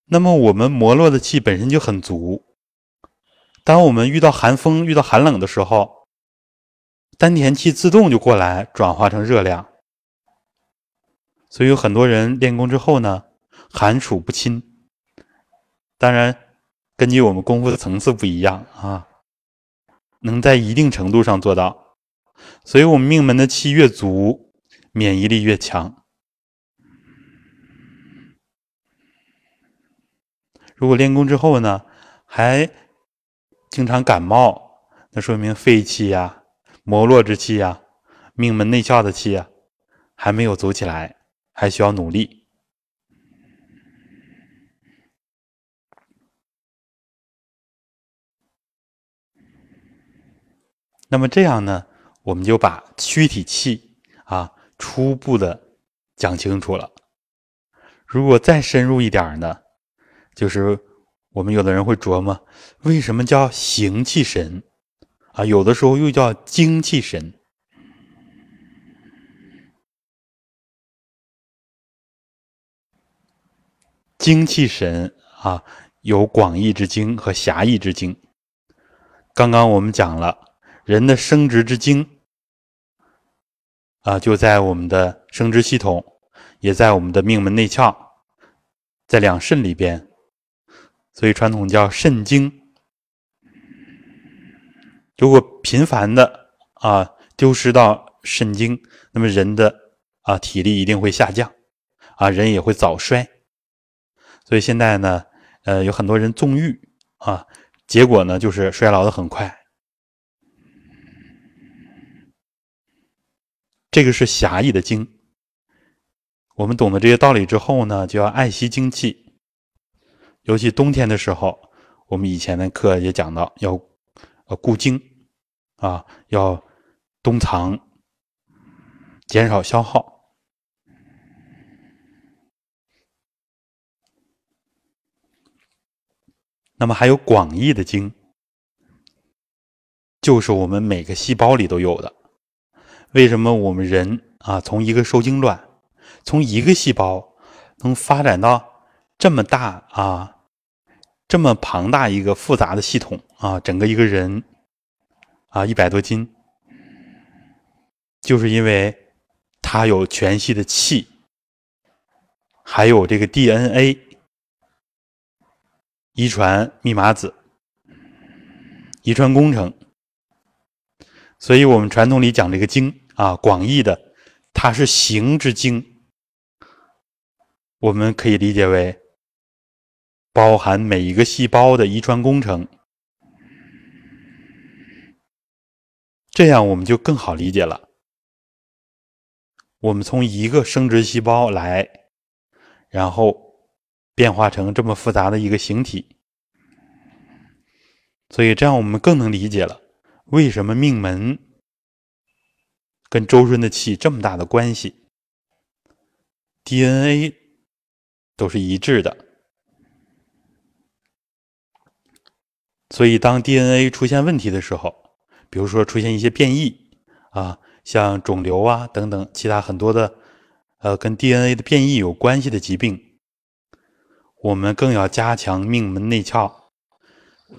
那么我们摩络的气本身就很足。当我们遇到寒风、遇到寒冷的时候，丹田气自动就过来转化成热量，所以有很多人练功之后呢，寒暑不侵。当然，根据我们功夫的层次不一样啊，能在一定程度上做到。所以我们命门的气越足，免疫力越强。如果练功之后呢，还经常感冒，那说明肺气呀。摩络之气呀，命门内窍的气啊，还没有走起来，还需要努力。那么这样呢，我们就把躯体气啊初步的讲清楚了。如果再深入一点呢，就是我们有的人会琢磨，为什么叫形气神？啊，有的时候又叫精气神，精气神啊，有广义之精和狭义之精。刚刚我们讲了人的生殖之精啊，就在我们的生殖系统，也在我们的命门内窍，在两肾里边，所以传统叫肾精。如果频繁的啊丢失到肾精，那么人的啊体力一定会下降，啊人也会早衰。所以现在呢，呃有很多人纵欲啊。结果呢，就是衰老的很快。这个是狭义的精。我们懂得这些道理之后呢，就要爱惜精气。尤其冬天的时候，我们以前的课也讲到，要呃固精啊，要冬藏，减少消耗。那么还有广义的精，就是我们每个细胞里都有的。为什么我们人啊，从一个受精卵，从一个细胞能发展到这么大啊，这么庞大一个复杂的系统啊，整个一个人啊，一百多斤，就是因为它有全息的气，还有这个 DNA。遗传密码子，遗传工程，所以我们传统里讲这个精啊，广义的，它是形之精，我们可以理解为包含每一个细胞的遗传工程，这样我们就更好理解了。我们从一个生殖细胞来，然后。变化成这么复杂的一个形体，所以这样我们更能理解了为什么命门跟周顺的气这么大的关系，DNA 都是一致的。所以当 DNA 出现问题的时候，比如说出现一些变异啊，像肿瘤啊等等其他很多的呃跟 DNA 的变异有关系的疾病。我们更要加强命门内窍，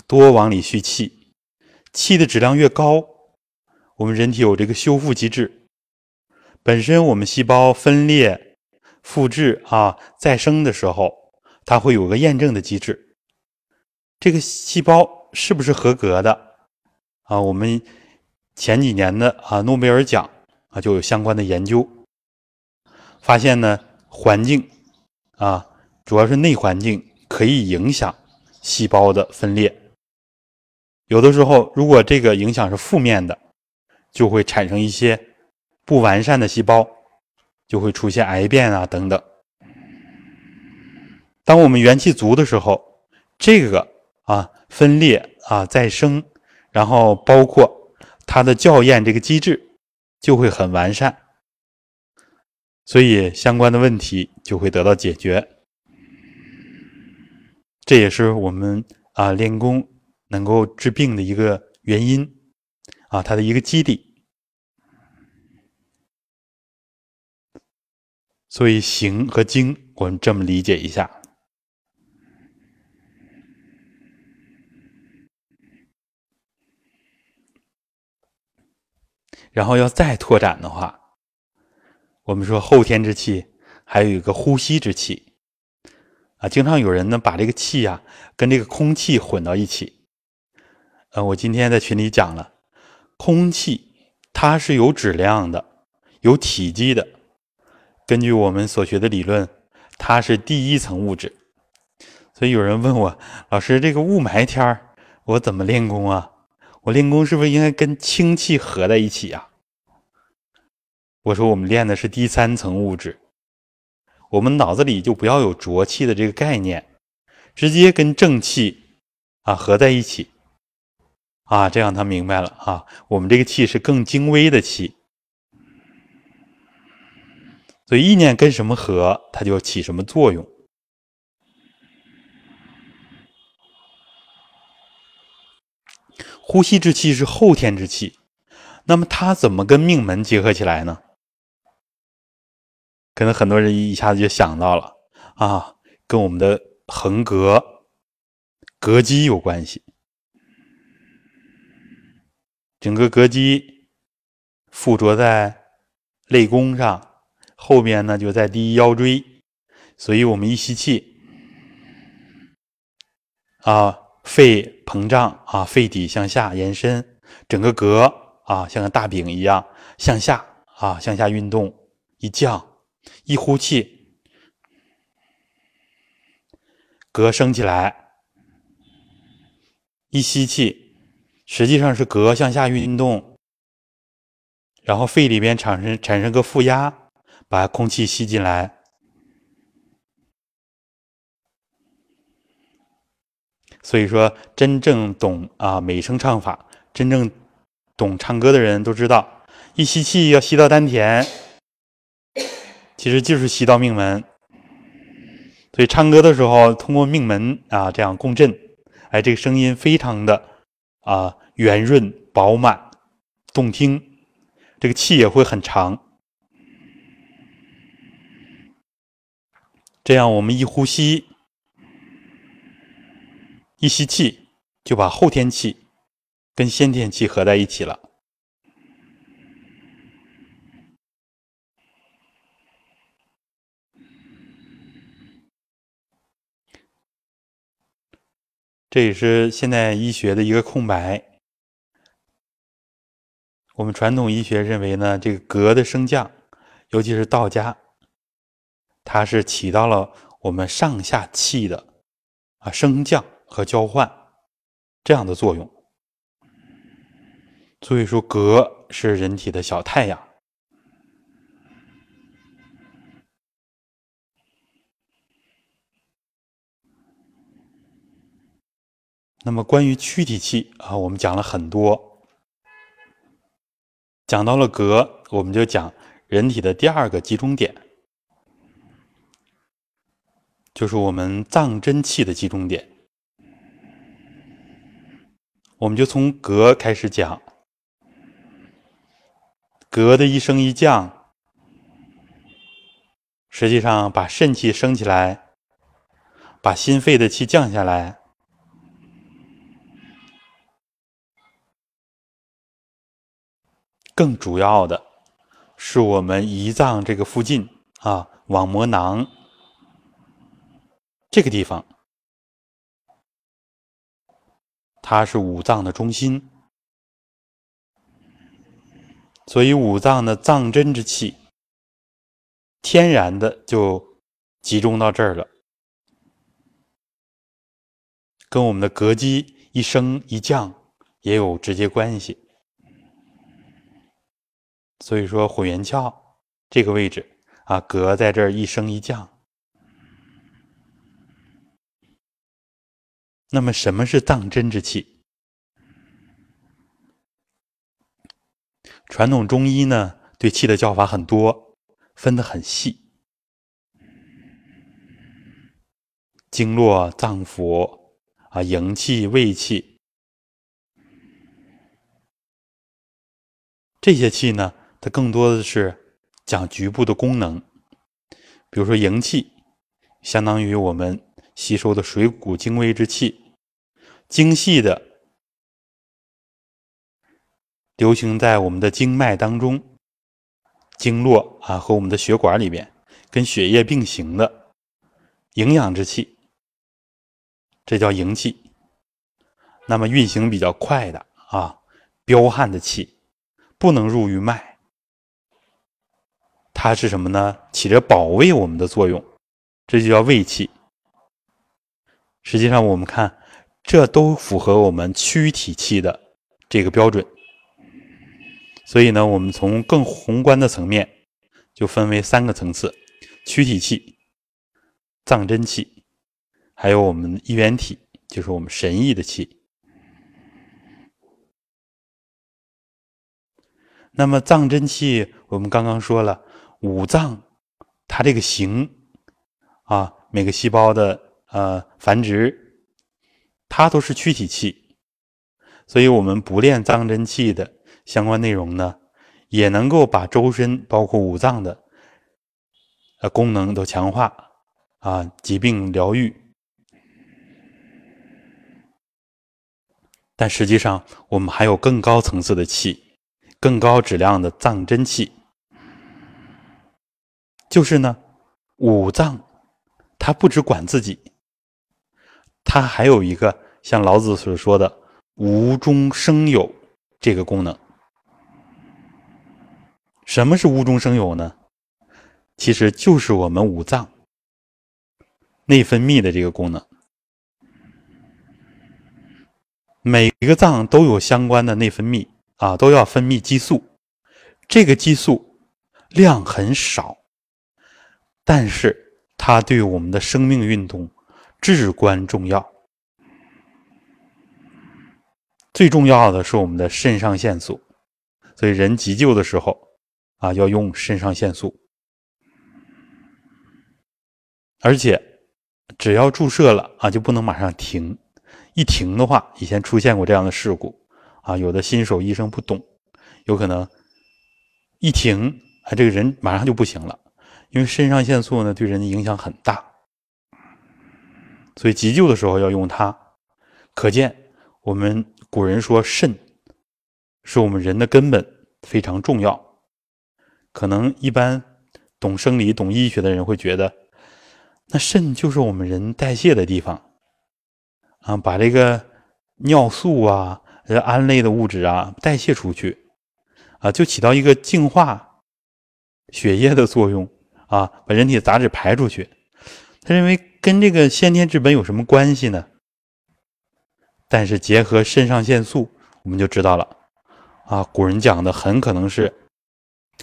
多往里蓄气，气的质量越高，我们人体有这个修复机制。本身我们细胞分裂、复制啊再生的时候，它会有个验证的机制，这个细胞是不是合格的啊？我们前几年的啊诺贝尔奖啊就有相关的研究，发现呢环境啊。主要是内环境可以影响细胞的分裂，有的时候如果这个影响是负面的，就会产生一些不完善的细胞，就会出现癌变啊等等。当我们元气足的时候，这个啊分裂啊再生，然后包括它的校验这个机制就会很完善，所以相关的问题就会得到解决。这也是我们啊练功能够治病的一个原因啊，它的一个基底。所以形和精，我们这么理解一下。然后要再拓展的话，我们说后天之气，还有一个呼吸之气。啊，经常有人呢把这个气呀跟这个空气混到一起。呃，我今天在群里讲了，空气它是有质量的，有体积的。根据我们所学的理论，它是第一层物质。所以有人问我，老师，这个雾霾天儿我怎么练功啊？我练功是不是应该跟氢气合在一起呀？我说我们练的是第三层物质。我们脑子里就不要有浊气的这个概念，直接跟正气啊合在一起啊，这样他明白了啊。我们这个气是更精微的气，所以意念跟什么合，它就起什么作用。呼吸之气是后天之气，那么它怎么跟命门结合起来呢？可能很多人一下子就想到了啊，跟我们的横膈膈肌有关系。整个膈肌附着在肋弓上，后边呢就在第一腰椎，所以我们一吸气，啊，肺膨胀啊，肺底向下延伸，整个膈啊像个大饼一样向下啊向下运动，一降，一呼气，膈升起来，一吸气。实际上是膈向下运动，然后肺里边产生产生个负压，把空气吸进来。所以说，真正懂啊美声唱法，真正懂唱歌的人都知道，一吸气要吸到丹田，其实就是吸到命门。所以唱歌的时候，通过命门啊这样共振，哎，这个声音非常的。啊，圆润饱满，动听，这个气也会很长。这样，我们一呼吸，一吸气，就把后天气跟先天气合在一起了。这也是现代医学的一个空白。我们传统医学认为呢，这个膈的升降，尤其是道家，它是起到了我们上下气的啊升降和交换这样的作用。所以说，膈是人体的小太阳。那么关于躯体气啊，我们讲了很多，讲到了膈，我们就讲人体的第二个集中点，就是我们藏真气的集中点。我们就从膈开始讲，膈的一升一降，实际上把肾气升起来，把心肺的气降下来。更主要的是，我们胰脏这个附近啊，网膜囊这个地方，它是五脏的中心，所以五脏的脏真之气，天然的就集中到这儿了，跟我们的膈肌一升一降也有直接关系。所以说，混元窍这个位置啊，膈在这儿一升一降。那么，什么是藏真之气？传统中医呢，对气的叫法很多，分得很细。经络、脏腑啊，营气、胃气，这些气呢？它更多的是讲局部的功能，比如说营气，相当于我们吸收的水谷精微之气；精细的流行在我们的经脉当中，经络啊和我们的血管里边，跟血液并行的营养之气，这叫营气。那么运行比较快的啊，彪悍的气，不能入于脉。它是什么呢？起着保卫我们的作用，这就叫卫气。实际上，我们看，这都符合我们躯体气的这个标准。所以呢，我们从更宏观的层面，就分为三个层次：躯体气、藏真气，还有我们一元体，就是我们神意的气。那么藏真气，我们刚刚说了。五脏，它这个形啊，每个细胞的呃繁殖，它都是躯体气，所以我们不练藏真气的相关内容呢，也能够把周身包括五脏的呃功能都强化啊，疾病疗愈。但实际上，我们还有更高层次的气，更高质量的藏真气。就是呢，五脏它不只管自己，它还有一个像老子所说的“无中生有”这个功能。什么是无中生有呢？其实就是我们五脏内分泌的这个功能。每一个脏都有相关的内分泌啊，都要分泌激素。这个激素量很少，但是它对我们的生命运动至关重要。最重要的是我们的肾上腺素，所以人急救的时候啊，要用肾上腺素。而且只要注射了啊，就不能马上停。一停的话，以前出现过这样的事故啊，有的新手医生不懂，有可能一停啊，这个人马上就不行了，因为肾上腺素呢对人的影响很大，所以急救的时候要用它。可见我们古人说肾是我们人的根本，非常重要。可能一般懂生理、懂医学的人会觉得，那肾就是我们人代谢的地方。啊，把这个尿素啊、这胺类的物质啊代谢出去，啊，就起到一个净化血液的作用啊，把人体的杂质排出去。他认为跟这个先天之本有什么关系呢？但是结合肾上腺素，我们就知道了啊，古人讲的很可能是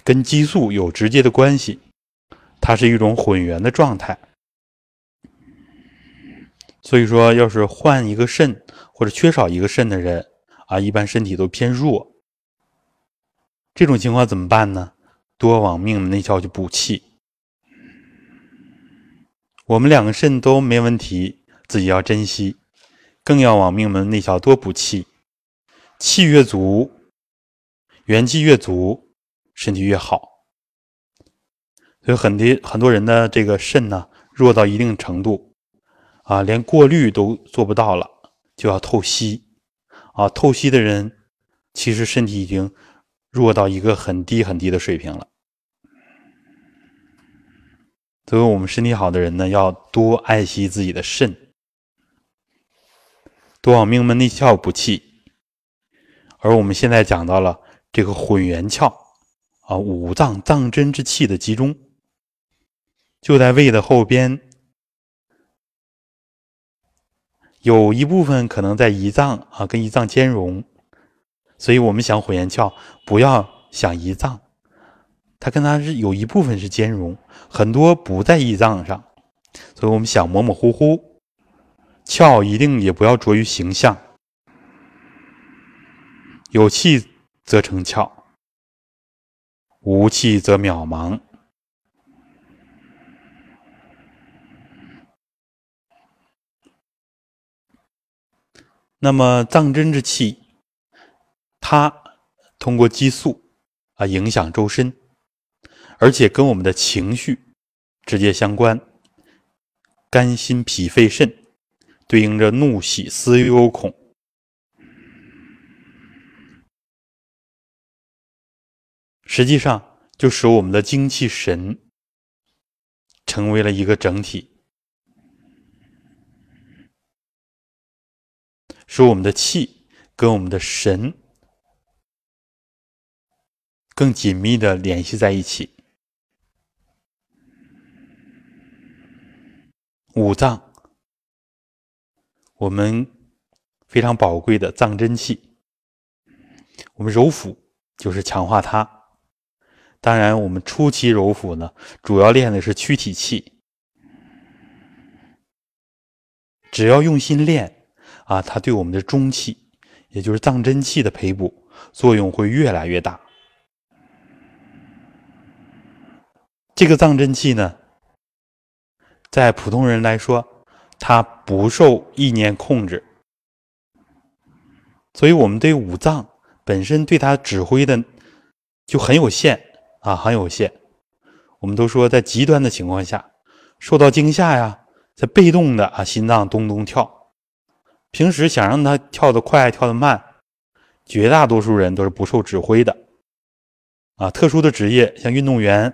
跟激素有直接的关系，它是一种混元的状态。所以说，要是换一个肾或者缺少一个肾的人啊，一般身体都偏弱。这种情况怎么办呢？多往命门内窍去补气。我们两个肾都没问题，自己要珍惜，更要往命门内窍多补气。气越足，元气越足，身体越好。所以很多很多人的这个肾呢，弱到一定程度。啊，连过滤都做不到了，就要透析。啊，透析的人其实身体已经弱到一个很低很低的水平了。所以，我们身体好的人呢，要多爱惜自己的肾，多往命门内窍补气。而我们现在讲到了这个混元窍，啊，五脏脏真之气的集中，就在胃的后边。有一部分可能在胰脏啊，跟胰脏兼容，所以我们想混元窍，不要想胰脏，它跟它是有一部分是兼容，很多不在胰脏上，所以我们想模模糊糊，窍一定也不要着于形象，有气则成窍，无气则渺茫。那么藏真之气，它通过激素啊影响周身，而且跟我们的情绪直接相关。肝、心、脾、肺、肾对应着怒、喜、思、忧、恐，实际上就使我们的精气神成为了一个整体。使我们的气跟我们的神更紧密的联系在一起。五脏，我们非常宝贵的脏真气，我们揉腹就是强化它。当然，我们初期揉腹呢，主要练的是躯体气，只要用心练。啊，它对我们的中气，也就是藏真气的培补作用会越来越大。这个藏真气呢，在普通人来说，它不受意念控制，所以我们对五脏本身对它指挥的就很有限啊，很有限。我们都说，在极端的情况下，受到惊吓呀，在被动的啊，心脏咚咚跳。平时想让他跳得快、跳得慢，绝大多数人都是不受指挥的。啊，特殊的职业像运动员，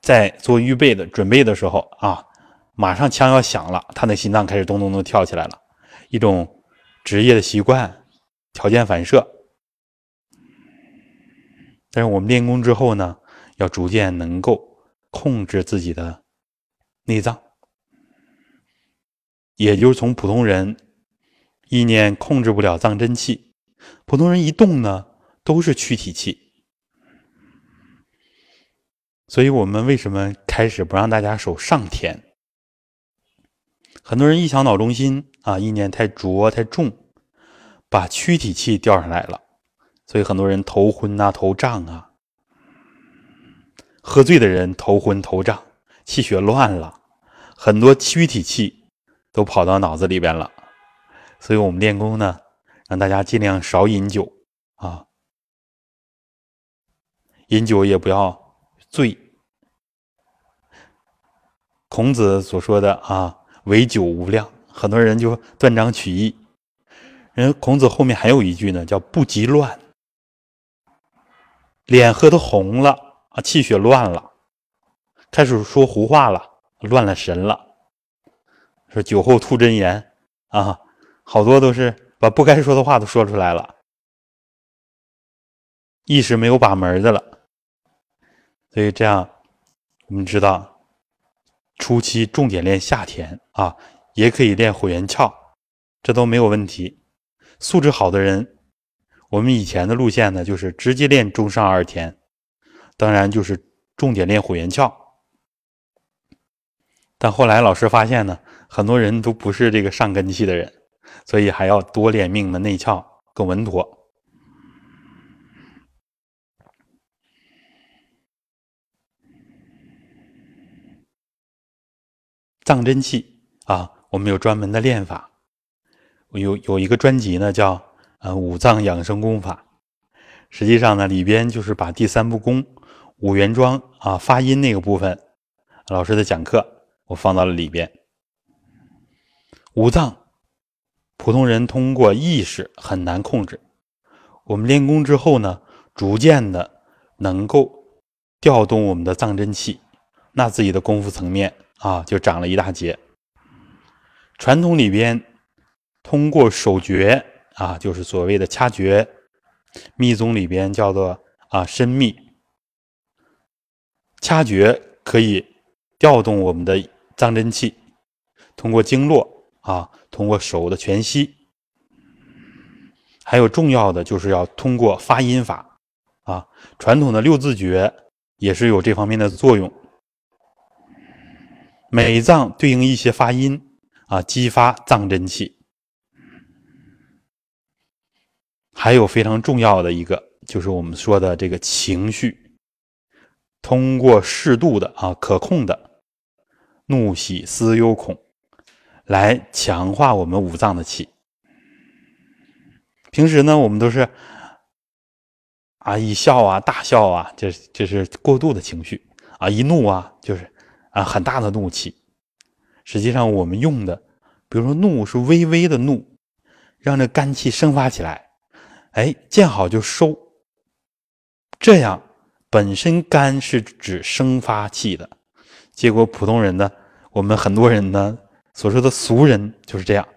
在做预备的准备的时候啊，马上枪要响了，他的心脏开始咚咚咚跳起来了，一种职业的习惯，条件反射。但是我们练功之后呢，要逐渐能够控制自己的内脏，也就是从普通人意念控制不了脏真气，普通人一动呢都是躯体气。所以我们为什么开始不让大家守上天？很多人一想脑中心啊，意念太浊太重，把躯体气调上来了，所以很多人头昏啊、头胀啊。喝醉的人头昏头胀，气血乱了，很多躯体气都跑到脑子里边了。所以我们练功呢，让大家尽量少饮酒啊，饮酒也不要。醉，孔子所说的啊，唯酒无量，很多人就断章取义。人孔子后面还有一句呢，叫不及乱，脸喝的红了啊，气血乱了，开始说胡话了，乱了神了。说酒后吐真言啊，好多都是把不该说的话都说出来了，意识没有把门的了。所以这样，我们知道，初期重点练下田啊，也可以练火元窍，这都没有问题。素质好的人，我们以前的路线呢，就是直接练中上二田，当然就是重点练火元窍。但后来老师发现呢，很多人都不是这个上根气的人，所以还要多练命门内窍，更稳妥。藏真气啊，我们有专门的练法，有有一个专辑呢，叫呃五脏养生功法。实际上呢，里边就是把第三部功五元桩啊发音那个部分，老师的讲课我放到了里边。五脏，普通人通过意识很难控制，我们练功之后呢，逐渐的能够调动我们的藏真气，那自己的功夫层面。啊，就长了一大截。传统里边通过手诀啊，就是所谓的掐诀；密宗里边叫做啊深密。掐诀可以调动我们的脏真气，通过经络啊，通过手的全息。还有重要的就是要通过发音法啊，传统的六字诀也是有这方面的作用。每脏对应一些发音啊，激发脏真气。还有非常重要的一个，就是我们说的这个情绪，通过适度的啊可控的怒喜思忧恐，来强化我们五脏的气。平时呢，我们都是啊一笑啊大笑啊，这这是过度的情绪啊，一怒啊就是。啊，很大的怒气。实际上，我们用的，比如说怒是微微的怒，让这肝气生发起来，哎，见好就收。这样本身肝是指生发气的，结果普通人呢，我们很多人呢所说的俗人就是这样，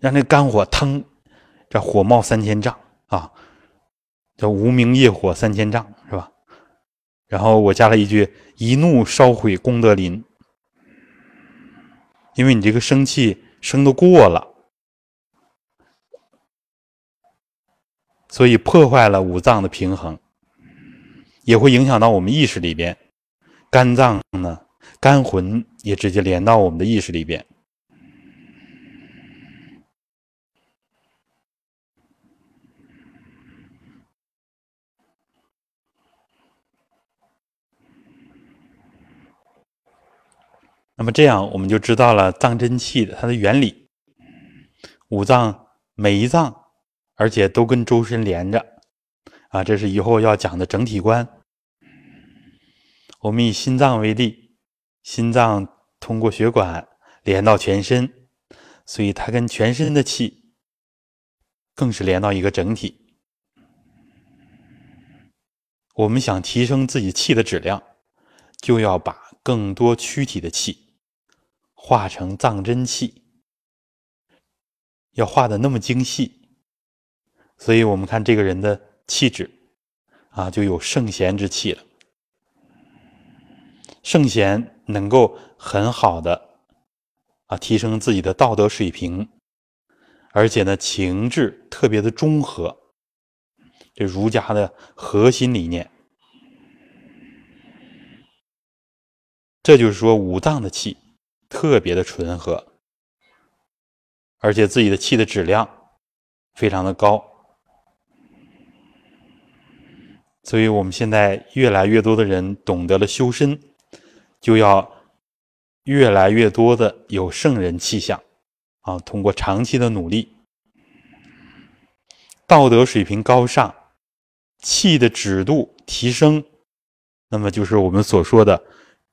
让这肝火腾，这火冒三千丈啊，叫无名业火三千丈，然后我加了一句：“一怒烧毁功德林。”因为你这个生气生的过了，所以破坏了五脏的平衡，也会影响到我们意识里边。肝脏呢，肝魂也直接连到我们的意识里边。那么这样我们就知道了藏真气的它的原理。五脏每一脏，而且都跟周身连着，啊，这是以后要讲的整体观。我们以心脏为例，心脏通过血管连到全身，所以它跟全身的气更是连到一个整体。我们想提升自己气的质量，就要把更多躯体的气化成藏真气，要画的那么精细。所以我们看这个人的气质啊，就有圣贤之气了。圣贤能够很好的啊提升自己的道德水平，而且呢情志特别的中和，这儒家的核心理念。这就是说五脏的气特别的纯和，而且自己的气的质量非常的高。所以我们现在越来越多的人懂得了修身。就要越来越多的有圣人气象啊！通过长期的努力，道德水平高尚，气的指度提升，那么就是我们所说的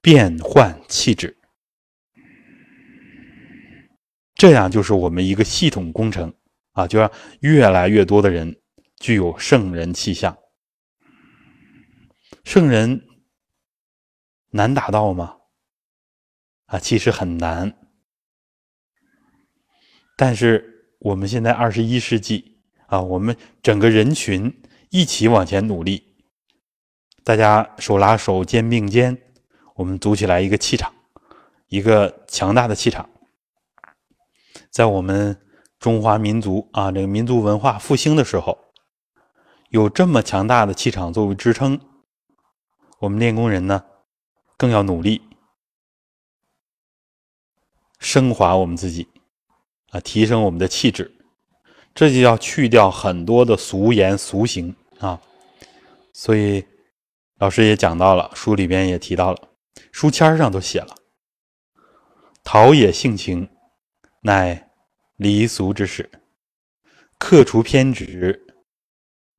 变换气质。这样就是我们一个系统工程啊，就让越来越多的人具有圣人气象。圣人。难达到吗？啊，其实很难。但是我们现在二十一世纪啊，我们整个人群一起往前努力，大家手拉手、肩并肩，我们组起来一个气场，一个强大的气场，在我们中华民族啊，这个民族文化复兴的时候，有这么强大的气场作为支撑，我们练功人呢？更要努力升华我们自己啊，提升我们的气质，这就要去掉很多的俗言俗行啊。所以老师也讲到了，书里边也提到了，书签上都写了：“陶冶性情，乃离俗之始；克除偏执，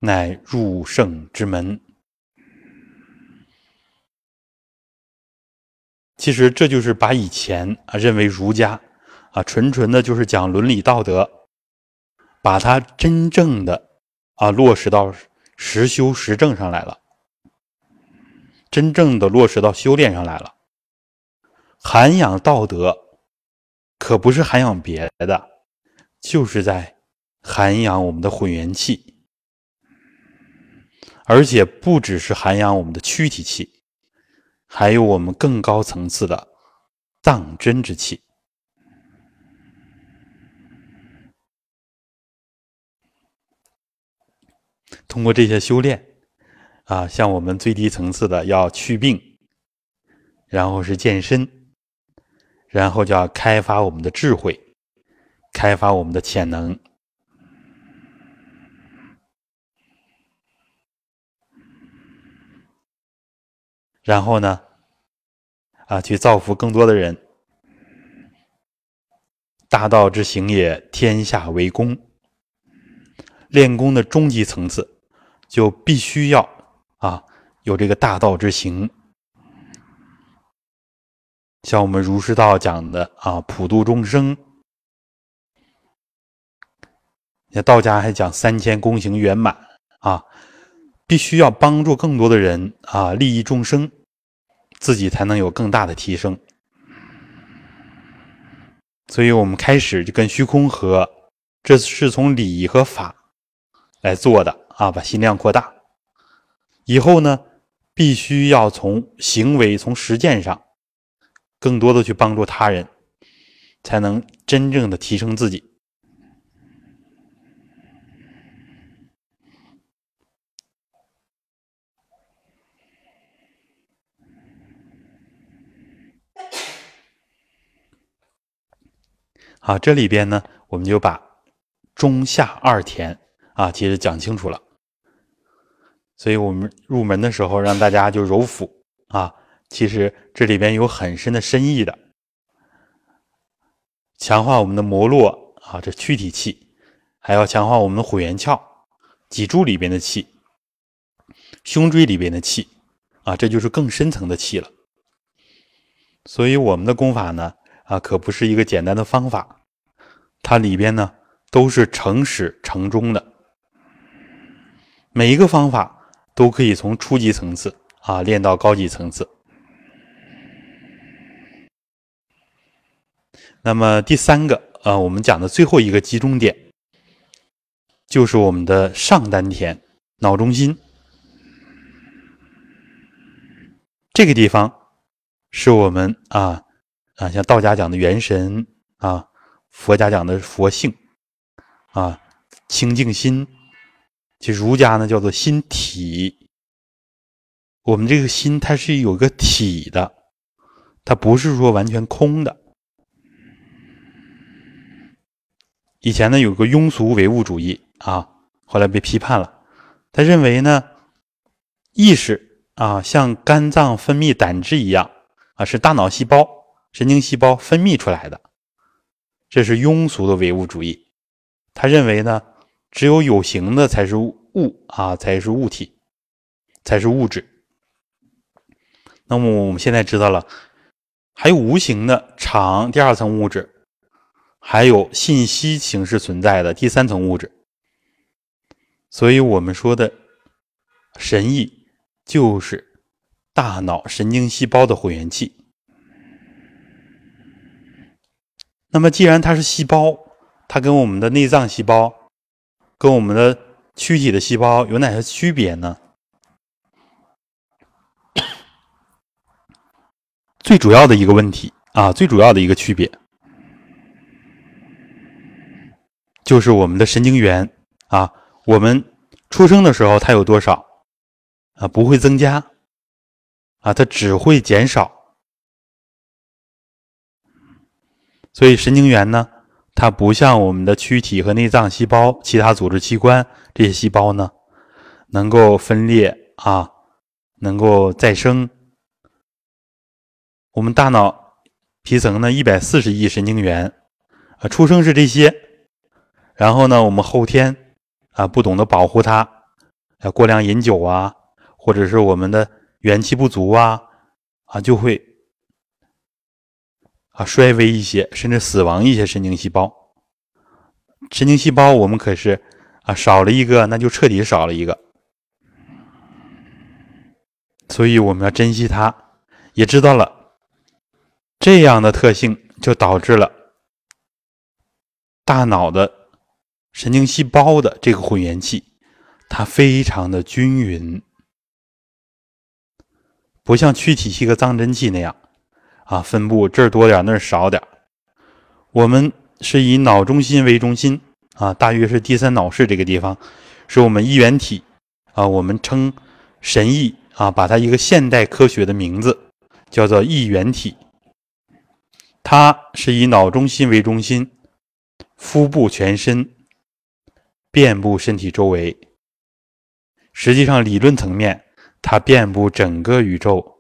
乃入圣之门。”其实这就是把以前啊认为儒家啊纯纯的就是讲伦理道德，把它真正的啊落实到实修实证上来了，真正的落实到修炼上来了。涵养道德，可不是涵养别的，就是在涵养我们的混元气，而且不只是涵养我们的躯体气。还有我们更高层次的藏真之气，通过这些修炼啊，像我们最低层次的要祛病，然后是健身，然后就要开发我们的智慧，开发我们的潜能，然后呢？啊，去造福更多的人。大道之行也，天下为公。练功的终极层次，就必须要啊有这个大道之行。像我们儒释道讲的啊，普度众生。那道家还讲三千功行圆满啊，必须要帮助更多的人啊，利益众生。自己才能有更大的提升，所以我们开始就跟虚空合，这是从理和法来做的啊，把心量扩大。以后呢，必须要从行为、从实践上，更多的去帮助他人，才能真正的提升自己。好，这里边呢，我们就把中下二田啊，其实讲清楚了。所以我们入门的时候让大家就揉腹啊，其实这里边有很深的深意的，强化我们的摩络啊，这躯体气，还要强化我们的虎元窍、脊柱里边的气、胸椎里边的气啊，这就是更深层的气了。所以我们的功法呢。啊，可不是一个简单的方法，它里边呢都是成始成终的。每一个方法都可以从初级层次啊练到高级层次。那么第三个，呃，我们讲的最后一个集中点，就是我们的上丹田、脑中心这个地方，是我们啊啊，像道家讲的元神啊，佛家讲的佛性啊，清净心，其儒家呢叫做心体。我们这个心它是有个体的，它不是说完全空的。以前呢，有个庸俗唯物主义啊，后来被批判了。他认为呢，意识啊，像肝脏分泌胆汁一样啊，是大脑细胞、神经细胞分泌出来的。这是庸俗的唯物主义。他认为呢，只有有形的才是物啊，才是物体，才是物质。那么我们现在知道了，还有无形的场第二层物质。还有信息形式存在的第三层物质，所以我们说的神意就是大脑神经细胞的混元器。那么，既然它是细胞，它跟我们的内脏细胞、跟我们的躯体的细胞有哪些区别呢？最主要的一个问题啊，最主要的一个区别。就是我们的神经元啊，我们出生的时候它有多少啊？不会增加啊，它只会减少。所以神经元呢，它不像我们的躯体和内脏细胞、其他组织器官这些细胞呢，能够分裂啊，能够再生。我们大脑皮层呢，一百四十亿神经元啊，出生是这些。然后呢，我们后天啊不懂得保护它，啊过量饮酒啊，或者是我们的元气不足啊，啊就会啊衰微一些，甚至死亡一些神经细胞。神经细胞我们可是啊少了一个，那就彻底少了一个。所以我们要珍惜它，也知道了这样的特性，就导致了大脑的。神经细胞的这个混元气，它非常的均匀，不像躯体系和脏真气那样啊，分布这儿多点儿那儿少点儿我们是以脑中心为中心啊，大约是第三脑室这个地方，是我们一元体啊，我们称神意啊，把它一个现代科学的名字叫做一元体。它是以脑中心为中心，腹部全身。遍布身体周围，实际上理论层面，它遍布整个宇宙。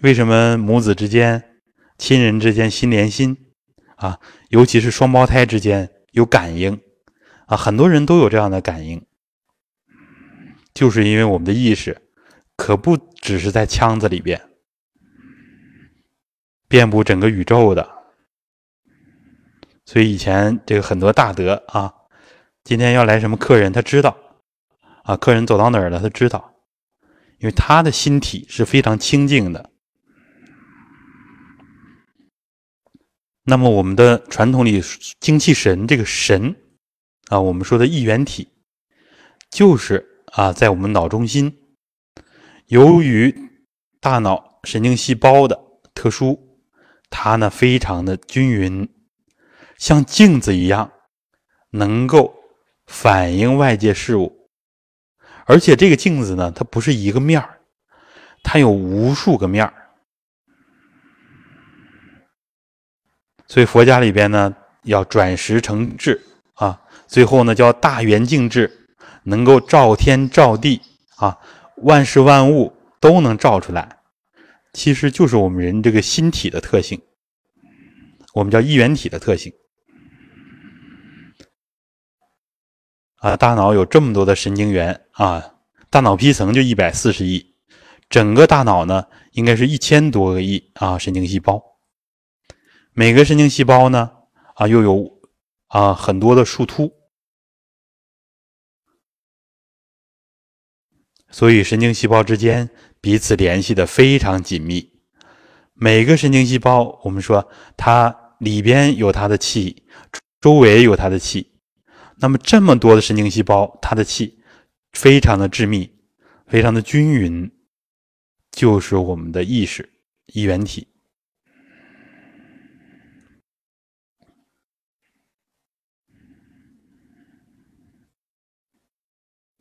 为什么母子之间、亲人之间心连心啊？尤其是双胞胎之间有感应啊？很多人都有这样的感应，就是因为我们的意识可不只是在腔子里边，遍布整个宇宙的。所以以前这个很多大德啊，今天要来什么客人，他知道啊，客人走到哪儿了，他知道，因为他的心体是非常清净的。那么我们的传统里精气神这个神啊，我们说的一元体，就是啊，在我们脑中心，由于大脑神经细胞的特殊，它呢非常的均匀。像镜子一样，能够反映外界事物，而且这个镜子呢，它不是一个面儿，它有无数个面儿。所以佛家里边呢，要转识成智啊，最后呢叫大圆镜智，能够照天照地啊，万事万物都能照出来。其实就是我们人这个心体的特性，我们叫一元体的特性。啊，大脑有这么多的神经元啊，大脑皮层就一百四十亿，整个大脑呢应该是一千多个亿啊神经细胞。每个神经细胞呢，啊，又有啊很多的树突，所以神经细胞之间彼此联系的非常紧密。每个神经细胞，我们说它里边有它的气，周围有它的气。那么这么多的神经细胞，它的气非常的致密，非常的均匀，就是我们的意识一元体。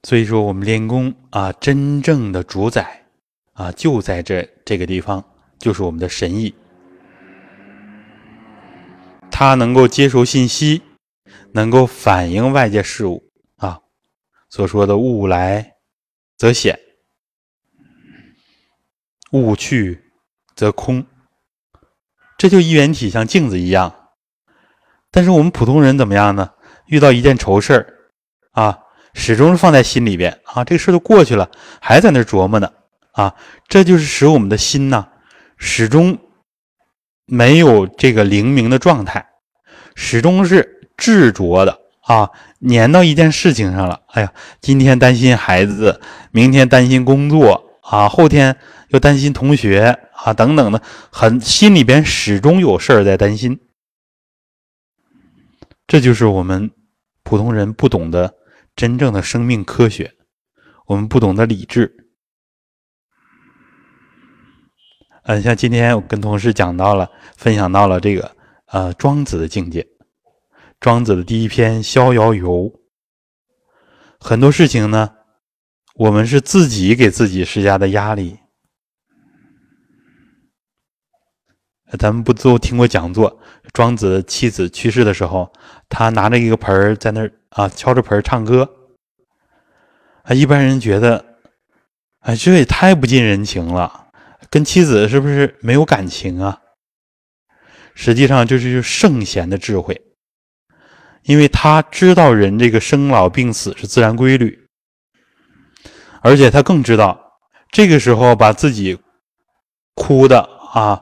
所以说，我们练功啊，真正的主宰啊，就在这这个地方，就是我们的神意。它能够接收信息，能够反映外界事物啊。所说的“物来则显，物去则空”，这就一元体，像镜子一样。但是我们普通人怎么样呢？遇到一件愁事儿啊。始终是放在心里边啊，这个事都过去了，还在那琢磨呢啊，这就是使我们的心呢，始终没有这个灵明的状态，始终是执着的啊，粘到一件事情上了。哎呀，今天担心孩子，明天担心工作啊，后天又担心同学啊，等等的，很心里边始终有事儿在担心。这就是我们普通人不懂的。真正的生命科学，我们不懂得理智。嗯，像今天我跟同事讲到了，分享到了这个呃庄子的境界。庄子的第一篇《逍遥游》，很多事情呢，我们是自己给自己施加的压力。咱们不都听过讲座？庄子妻子去世的时候，他拿着一个盆儿在那儿。啊，敲着盆儿唱歌，啊，一般人觉得，哎，这也太不近人情了，跟妻子是不是没有感情啊？实际上，这是圣贤的智慧，因为他知道人这个生老病死是自然规律，而且他更知道，这个时候把自己哭的啊，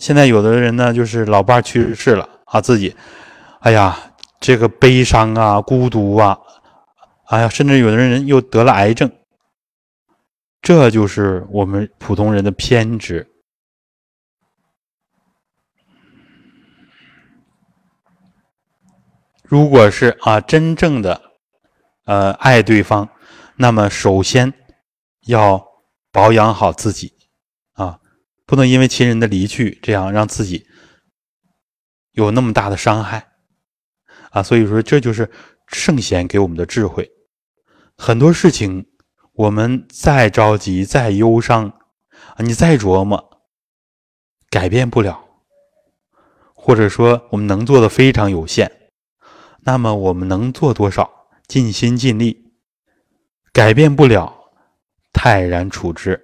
现在有的人呢，就是老伴去世了啊，自己，哎呀。这个悲伤啊，孤独啊，哎呀，甚至有的人又得了癌症，这就是我们普通人的偏执。如果是啊，真正的呃爱对方，那么首先要保养好自己，不能因为亲人的离去，这样让自己有那么大的伤害。啊，所以说这就是圣贤给我们的智慧。很多事情，我们再着急、再忧伤啊，你再琢磨，改变不了，或者说我们能做的非常有限。那么我们能做多少？尽心尽力，改变不了，泰然处之。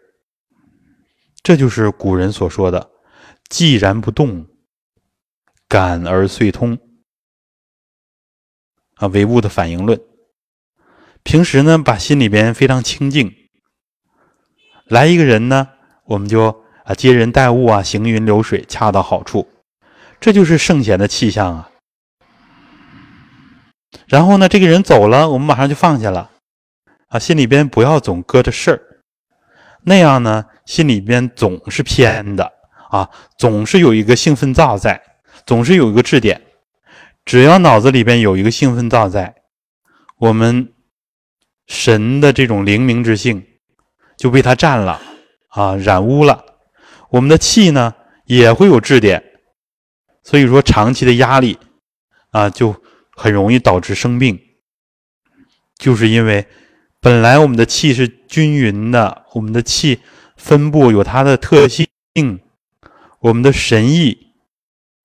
这就是古人所说的“既然不动，感而遂通”。啊，唯物的反应论。平时呢，把心里边非常清净。来一个人呢，我们就啊接人待物啊，行云流水，恰到好处。这就是圣贤的气象啊。然后呢，这个人走了，我们马上就放下了。啊，心里边不要总搁着事儿，那样呢，心里边总是偏的啊，总是有一个兴奋灶在，总是有一个质点。只要脑子里边有一个兴奋灶在，我们神的这种灵明之性就被它占了啊，染污了。我们的气呢也会有质点，所以说长期的压力啊，就很容易导致生病。就是因为本来我们的气是均匀的，我们的气分布有它的特性，我们的神意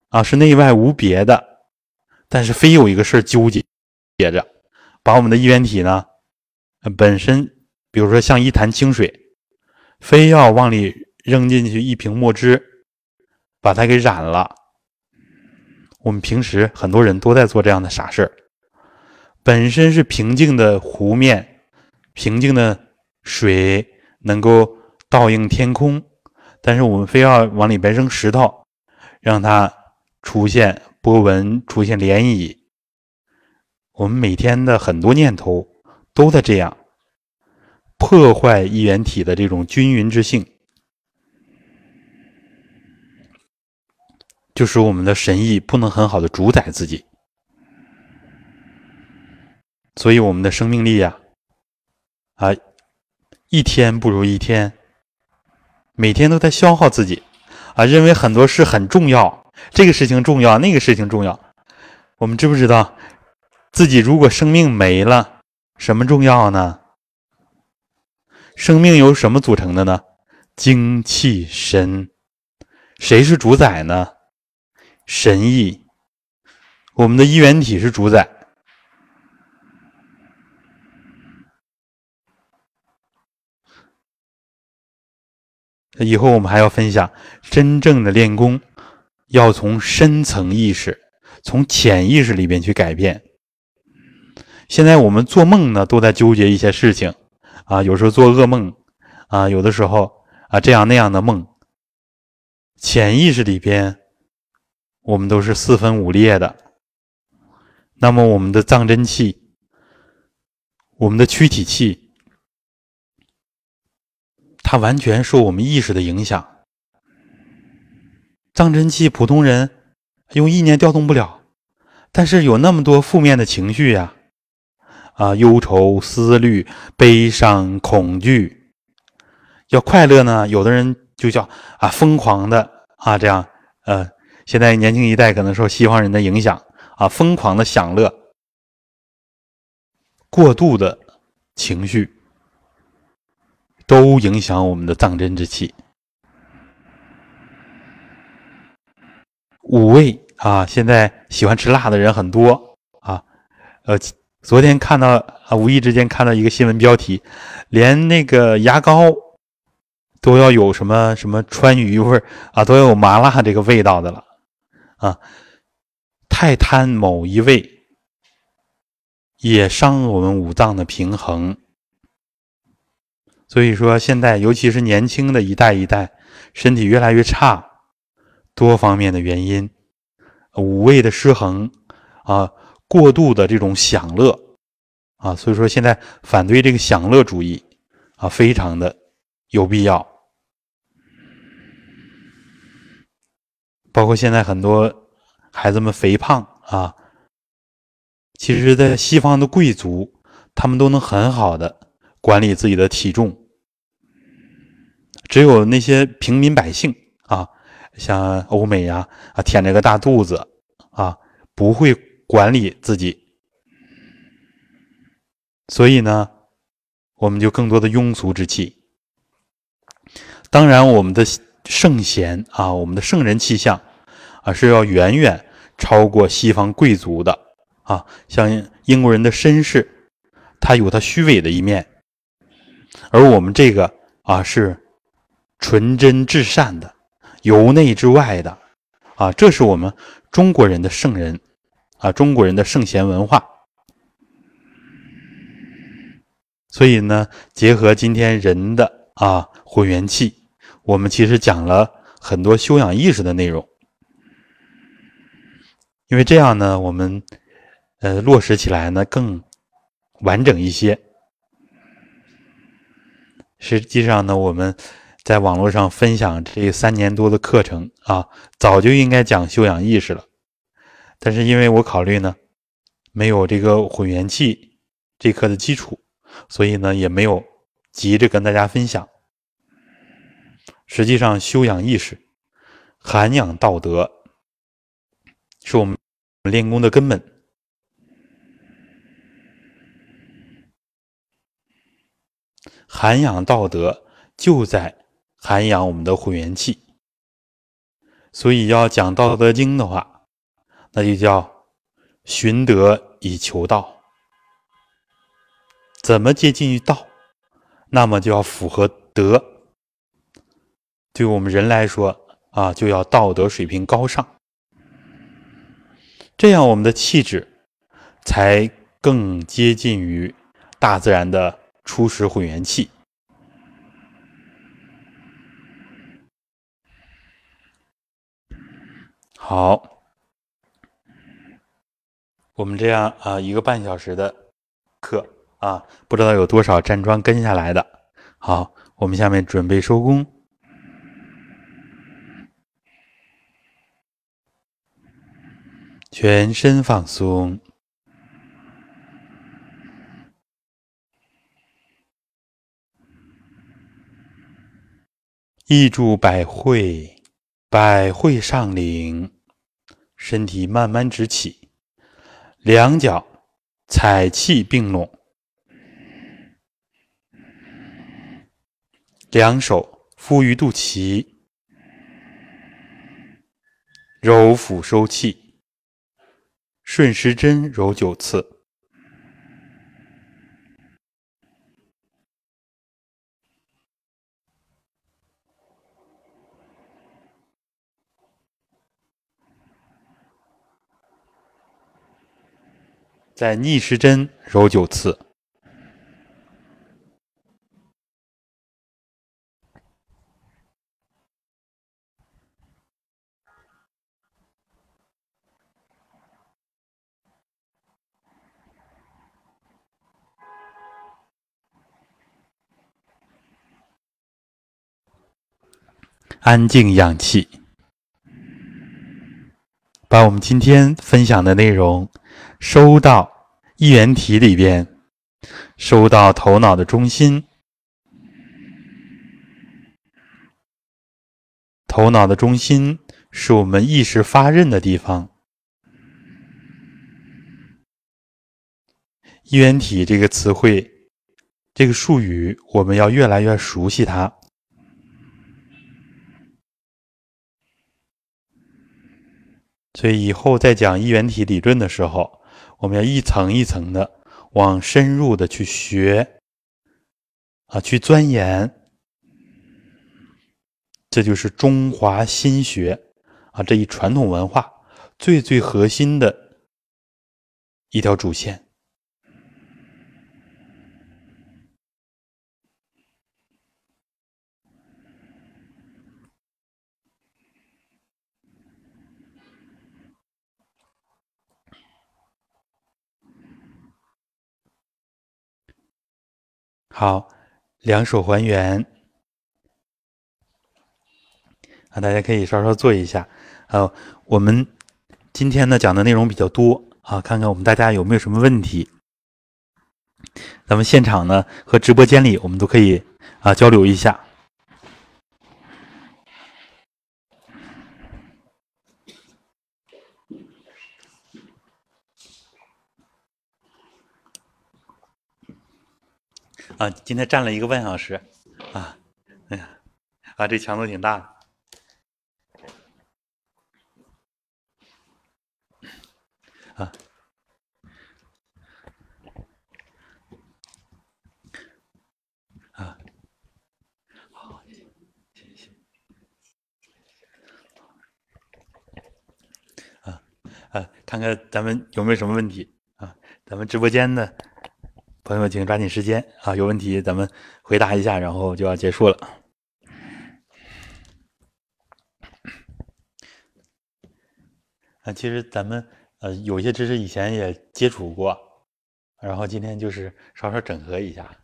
啊是内外无别的。但是非有一个事儿纠结结着，把我们的一元体呢，本身比如说像一潭清水，非要往里扔进去一瓶墨汁，把它给染了。我们平时很多人都在做这样的傻事儿。本身是平静的湖面，平静的水能够倒映天空，但是我们非要往里边扔石头，让它出现波纹，出现涟漪。我们每天的很多念头都在这样破坏一元体的这种均匀之性，就使我们的神意不能很好的主宰自己。所以我们的生命力呀，啊，啊一天不如一天，每天都在消耗自己，啊，认为很多事很重要，这个事情重要，那个事情重要。我们知不知道，自己如果生命没了，什么重要呢？生命由什么组成的呢？精气神，谁是主宰呢？神意，我们的一元体是主宰。以后我们还要分享，真正的练功要从深层意识、从潜意识里边去改变。现在我们做梦呢，都在纠结一些事情啊，有时候做噩梦啊，有的时候啊这样那样的梦。潜意识里边，我们都是四分五裂的。那么我们的藏真气、我们的躯体气。它完全受我们意识的影响，藏真气普通人用意念调动不了，但是有那么多负面的情绪呀，啊，忧愁、思虑、悲伤、恐惧，要快乐呢，有的人就叫啊疯狂的啊这样，呃，现在年轻一代可能受西方人的影响啊，疯狂的享乐，过度的情绪。都影响我们的藏真之气。五味啊，现在喜欢吃辣的人很多啊。呃，昨天看到啊，无意之间看到一个新闻标题，连那个牙膏都要有什么什么川渝味啊，都要有麻辣这个味道的了啊。太贪某一味，也伤我们五脏的平衡。所以说，现在尤其是年轻的一代一代，身体越来越差，多方面的原因，五味的失衡啊，过度的这种享乐啊，所以说现在反对这个享乐主义啊，非常的有必要。包括现在很多孩子们肥胖啊，其实，在西方的贵族，他们都能很好的管理自己的体重。只有那些平民百姓啊，像欧美呀啊，舔着个大肚子啊，不会管理自己，所以呢，我们就更多的庸俗之气。当然，我们的圣贤啊，我们的圣人气象啊，是要远远超过西方贵族的啊。像英国人的绅士，他有他虚伪的一面，而我们这个啊是。纯真至善的，由内至外的，啊，这是我们中国人的圣人，啊，中国人的圣贤文化。所以呢，结合今天人的啊混元气，我们其实讲了很多修养意识的内容。因为这样呢，我们呃落实起来呢更完整一些。实际上呢，我们。在网络上分享这三年多的课程啊，早就应该讲修养意识了，但是因为我考虑呢，没有这个混元气这课的基础，所以呢也没有急着跟大家分享。实际上，修养意识、涵养道德，是我们练功的根本。涵养道德就在。涵养我们的混元气，所以要讲《道德经》的话，那就叫寻德以求道。怎么接近于道？那么就要符合德。对我们人来说啊，就要道德水平高尚，这样我们的气质才更接近于大自然的初始混元气。好，我们这样啊一个半小时的课啊，不知道有多少站桩跟下来的。好，我们下面准备收工，全身放松，意住百会，百会上领，身体慢慢直起。两脚踩气并拢，两手敷于肚脐，揉腹收气，顺时针揉九次。在逆时针揉九次，安静养气，把我们今天分享的内容收到。一元体里边，收到头脑的中心。头脑的中心是我们意识发任的地方。一元体这个词汇，这个术语，我们要越来越熟悉它。所以以后在讲一元体理论的时候。我们要一层一层的往深入的去学，啊，去钻研，这就是中华心学啊这一传统文化最最核心的一条主线。好，两手还原啊，大家可以稍稍做一下。呃，我们今天呢讲的内容比较多啊，看看我们大家有没有什么问题。咱们现场呢和直播间里，我们都可以啊交流一下。啊，今天站了一个半小时，啊，哎呀，啊，这强度挺大的，啊，啊，好，谢谢，啊，啊，看看咱们有没有什么问题啊？咱们直播间的。朋友们，请抓紧时间啊！有问题咱们回答一下，然后就要结束了。啊，其实咱们呃有些知识以前也接触过，然后今天就是稍稍整合一下。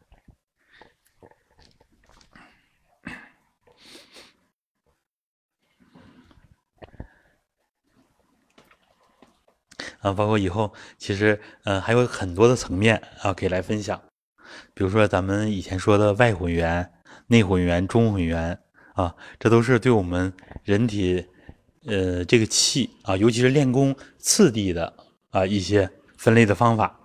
啊，包括以后其实，嗯，还有很多的层面啊，可以来分享。比如说咱们以前说的外混元、内混元、中混元啊，这都是对我们人体，呃，这个气啊，尤其是练功次第的啊一些分类的方法。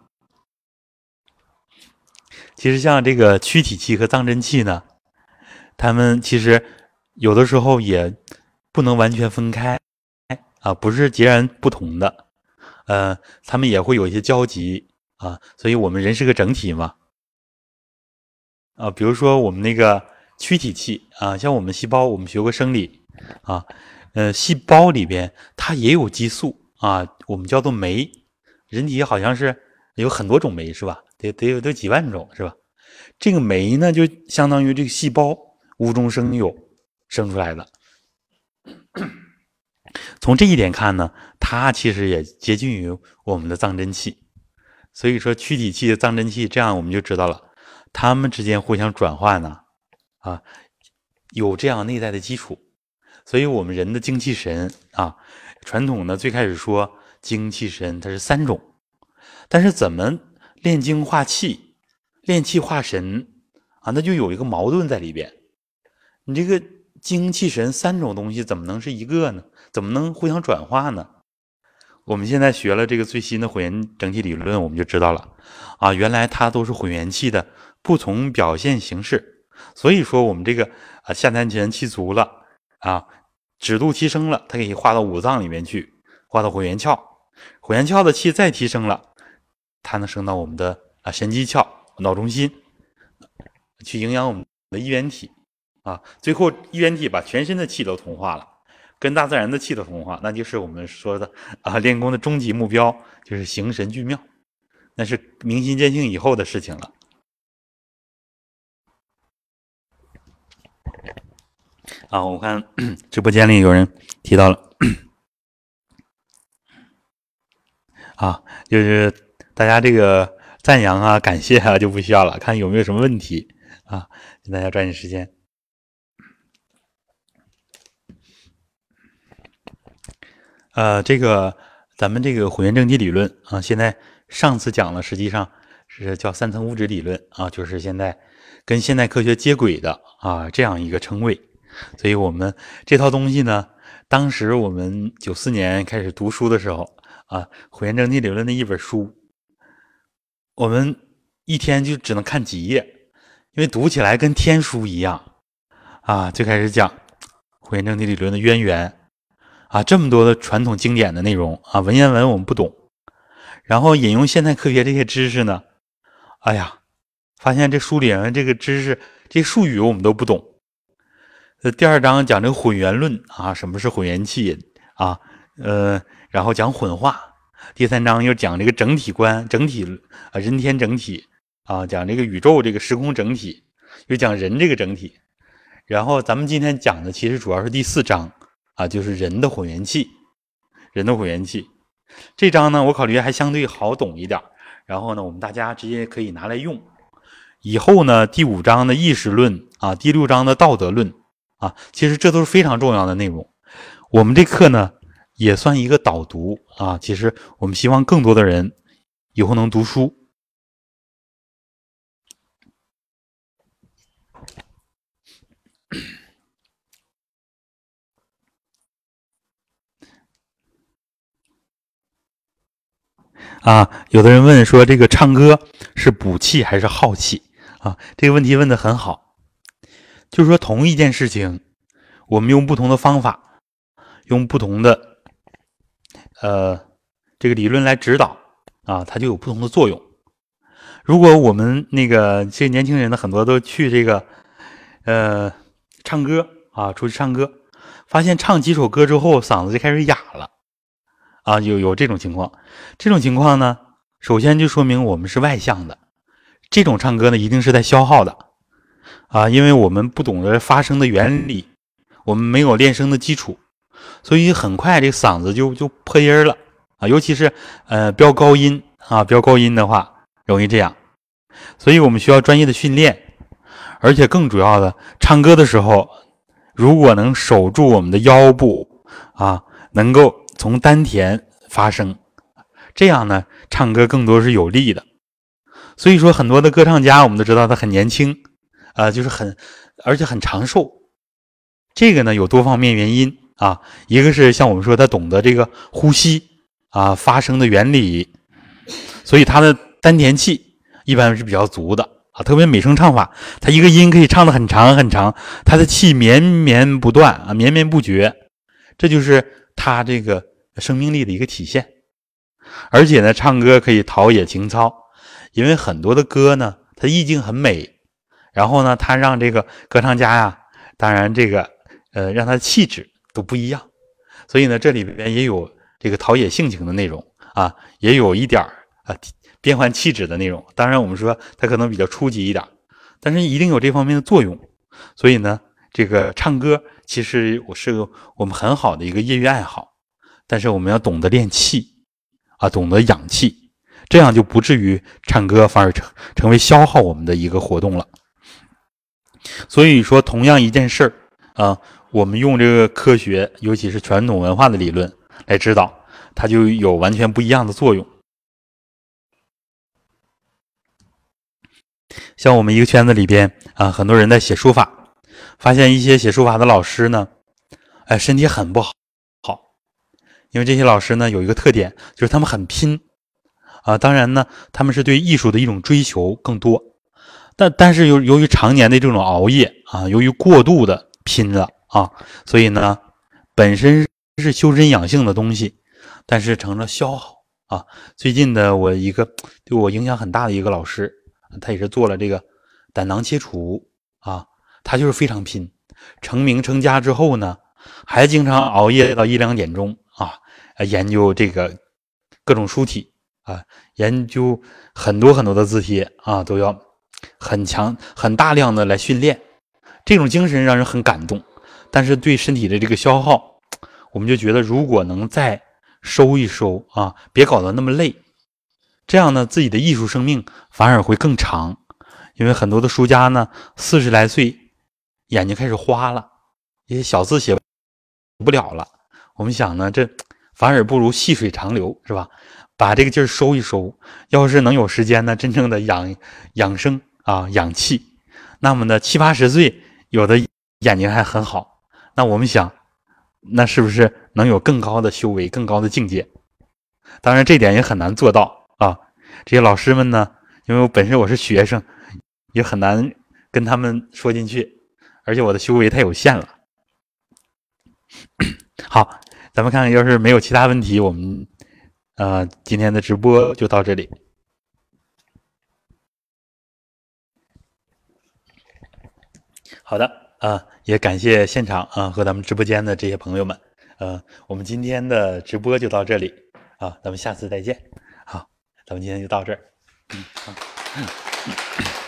其实像这个躯体气和脏真气呢，他们其实有的时候也不能完全分开，啊，不是截然不同的。呃，他们也会有一些交集啊，所以我们人是个整体嘛。啊，比如说我们那个躯体器啊，像我们细胞，我们学过生理啊，呃，细胞里边它也有激素啊，我们叫做酶。人体好像是有很多种酶是吧？得得有得几万种是吧？这个酶呢，就相当于这个细胞无中生有生出来的。从这一点看呢，它其实也接近于我们的脏真气。所以说，躯体气的脏真气，这样我们就知道了，它们之间互相转换呢，啊，有这样内在的基础。所以，我们人的精气神啊，传统呢最开始说精气神它是三种，但是怎么炼精化气、炼气化神啊，那就有一个矛盾在里边。你这个精气神三种东西怎么能是一个呢？怎么能互相转化呢？我们现在学了这个最新的混元整体理论，我们就知道了，啊，原来它都是混元气的不同表现形式。所以说，我们这个啊下丹田气足了啊，指度提升了，它可以化到五脏里面去，化到混元窍。混元窍的气再提升了，它能升到我们的啊神机窍、脑中心，去营养我们的一元体啊。最后一元体把全身的气都同化了。跟大自然的气的同化，那就是我们说的啊，练功的终极目标就是形神俱妙，那是明心见性以后的事情了。啊，我看 直播间里有人提到了，啊，就是大家这个赞扬啊、感谢啊就不需要了，看有没有什么问题啊，请大家抓紧时间。呃，这个咱们这个混元正气理论啊，现在上次讲了，实际上是叫三层物质理论啊，就是现在跟现代科学接轨的啊这样一个称谓。所以我们这套东西呢，当时我们九四年开始读书的时候啊，混元正气理论的一本书，我们一天就只能看几页，因为读起来跟天书一样啊。最开始讲混元正气理论的渊源。啊，这么多的传统经典的内容啊，文言文我们不懂，然后引用现代科学这些知识呢，哎呀，发现这书里面这个知识、这术语我们都不懂。呃，第二章讲这个混元论啊，什么是混元气啊？呃，然后讲混化。第三章又讲这个整体观、整体啊，人天整体啊，讲这个宇宙这个时空整体，又讲人这个整体。然后咱们今天讲的其实主要是第四章。啊，就是人的混元气，人的混元气，这章呢，我考虑还相对好懂一点。然后呢，我们大家直接可以拿来用。以后呢，第五章的意识论啊，第六章的道德论啊，其实这都是非常重要的内容。我们这课呢，也算一个导读啊。其实我们希望更多的人以后能读书。啊，有的人问说，这个唱歌是补气还是耗气？啊，这个问题问的很好。就是说，同一件事情，我们用不同的方法，用不同的呃这个理论来指导啊，它就有不同的作用。如果我们那个这些年轻人呢，很多都去这个呃唱歌啊，出去唱歌，发现唱几首歌之后，嗓子就开始哑了。啊，有有这种情况，这种情况呢，首先就说明我们是外向的，这种唱歌呢，一定是在消耗的，啊，因为我们不懂得发声的原理，我们没有练声的基础，所以很快这个嗓子就就破音了，啊，尤其是呃飙高音啊，飙高音的话容易这样，所以我们需要专业的训练，而且更主要的，唱歌的时候，如果能守住我们的腰部啊，能够。从丹田发声，这样呢，唱歌更多是有力的。所以说，很多的歌唱家，我们都知道他很年轻，啊，就是很，而且很长寿。这个呢，有多方面原因啊。一个是像我们说，他懂得这个呼吸啊，发声的原理，所以他的丹田气一般是比较足的啊。特别美声唱法，他一个音可以唱的很长很长，他的气绵绵不断啊，绵绵不绝，这就是。他这个生命力的一个体现，而且呢，唱歌可以陶冶情操，因为很多的歌呢，它意境很美，然后呢，它让这个歌唱家呀，当然这个呃，让他的气质都不一样，所以呢，这里边也有这个陶冶性情的内容啊，也有一点啊变换气质的内容。当然，我们说它可能比较初级一点，但是一定有这方面的作用。所以呢，这个唱歌。其实我是个我们很好的一个业余爱好但是我们要懂得练气啊，懂得养气，这样就不至于唱歌反而成成为消耗我们的一个活动了。所以说，同样一件事儿啊，我们用这个科学，尤其是传统文化的理论来指导，它就有完全不一样的作用。像我们一个圈子里边啊，很多人在写书法，发现一些写书法的老师呢，哎，身体很不好，好，因为这些老师呢有一个特点，就是他们很拼啊。当然呢，他们是对艺术的一种追求更多，但但是由由于常年的这种熬夜啊，由于过度的拼了啊，所以呢，本身是修身养性的东西，但是成了消耗啊。最近的我一个对我影响很大的一个老师。他也是做了这个胆囊切除啊，他就是非常拼，成名成家之后呢，还经常熬夜到一两点钟啊，研究这个各种书体啊，研究很多很多的字帖啊，都要很强、很大量的来训练，这种精神让人很感动。但是对身体的这个消耗，我们就觉得如果能再收一收啊，别搞得那么累。这样呢，自己的艺术生命反而会更长，因为很多的书家呢，四十来岁，眼睛开始花了，一些小字写不了了。我们想呢，这反而不如细水长流，是吧？把这个劲儿收一收，要是能有时间呢，真正的养养生啊，养气，那么呢，七八十岁有的眼睛还很好，那我们想，那是不是能有更高的修为、更高的境界？当然，这点也很难做到。啊，这些老师们呢，因为我本身我是学生，也很难跟他们说进去，而且我的修为太有限了。好，咱们看看，要是没有其他问题，我们呃今天的直播就到这里。好的，啊，也感谢现场啊和咱们直播间的这些朋友们，呃，我们今天的直播就到这里，啊，咱们下次再见。好咱们今天就到这儿，嗯，好。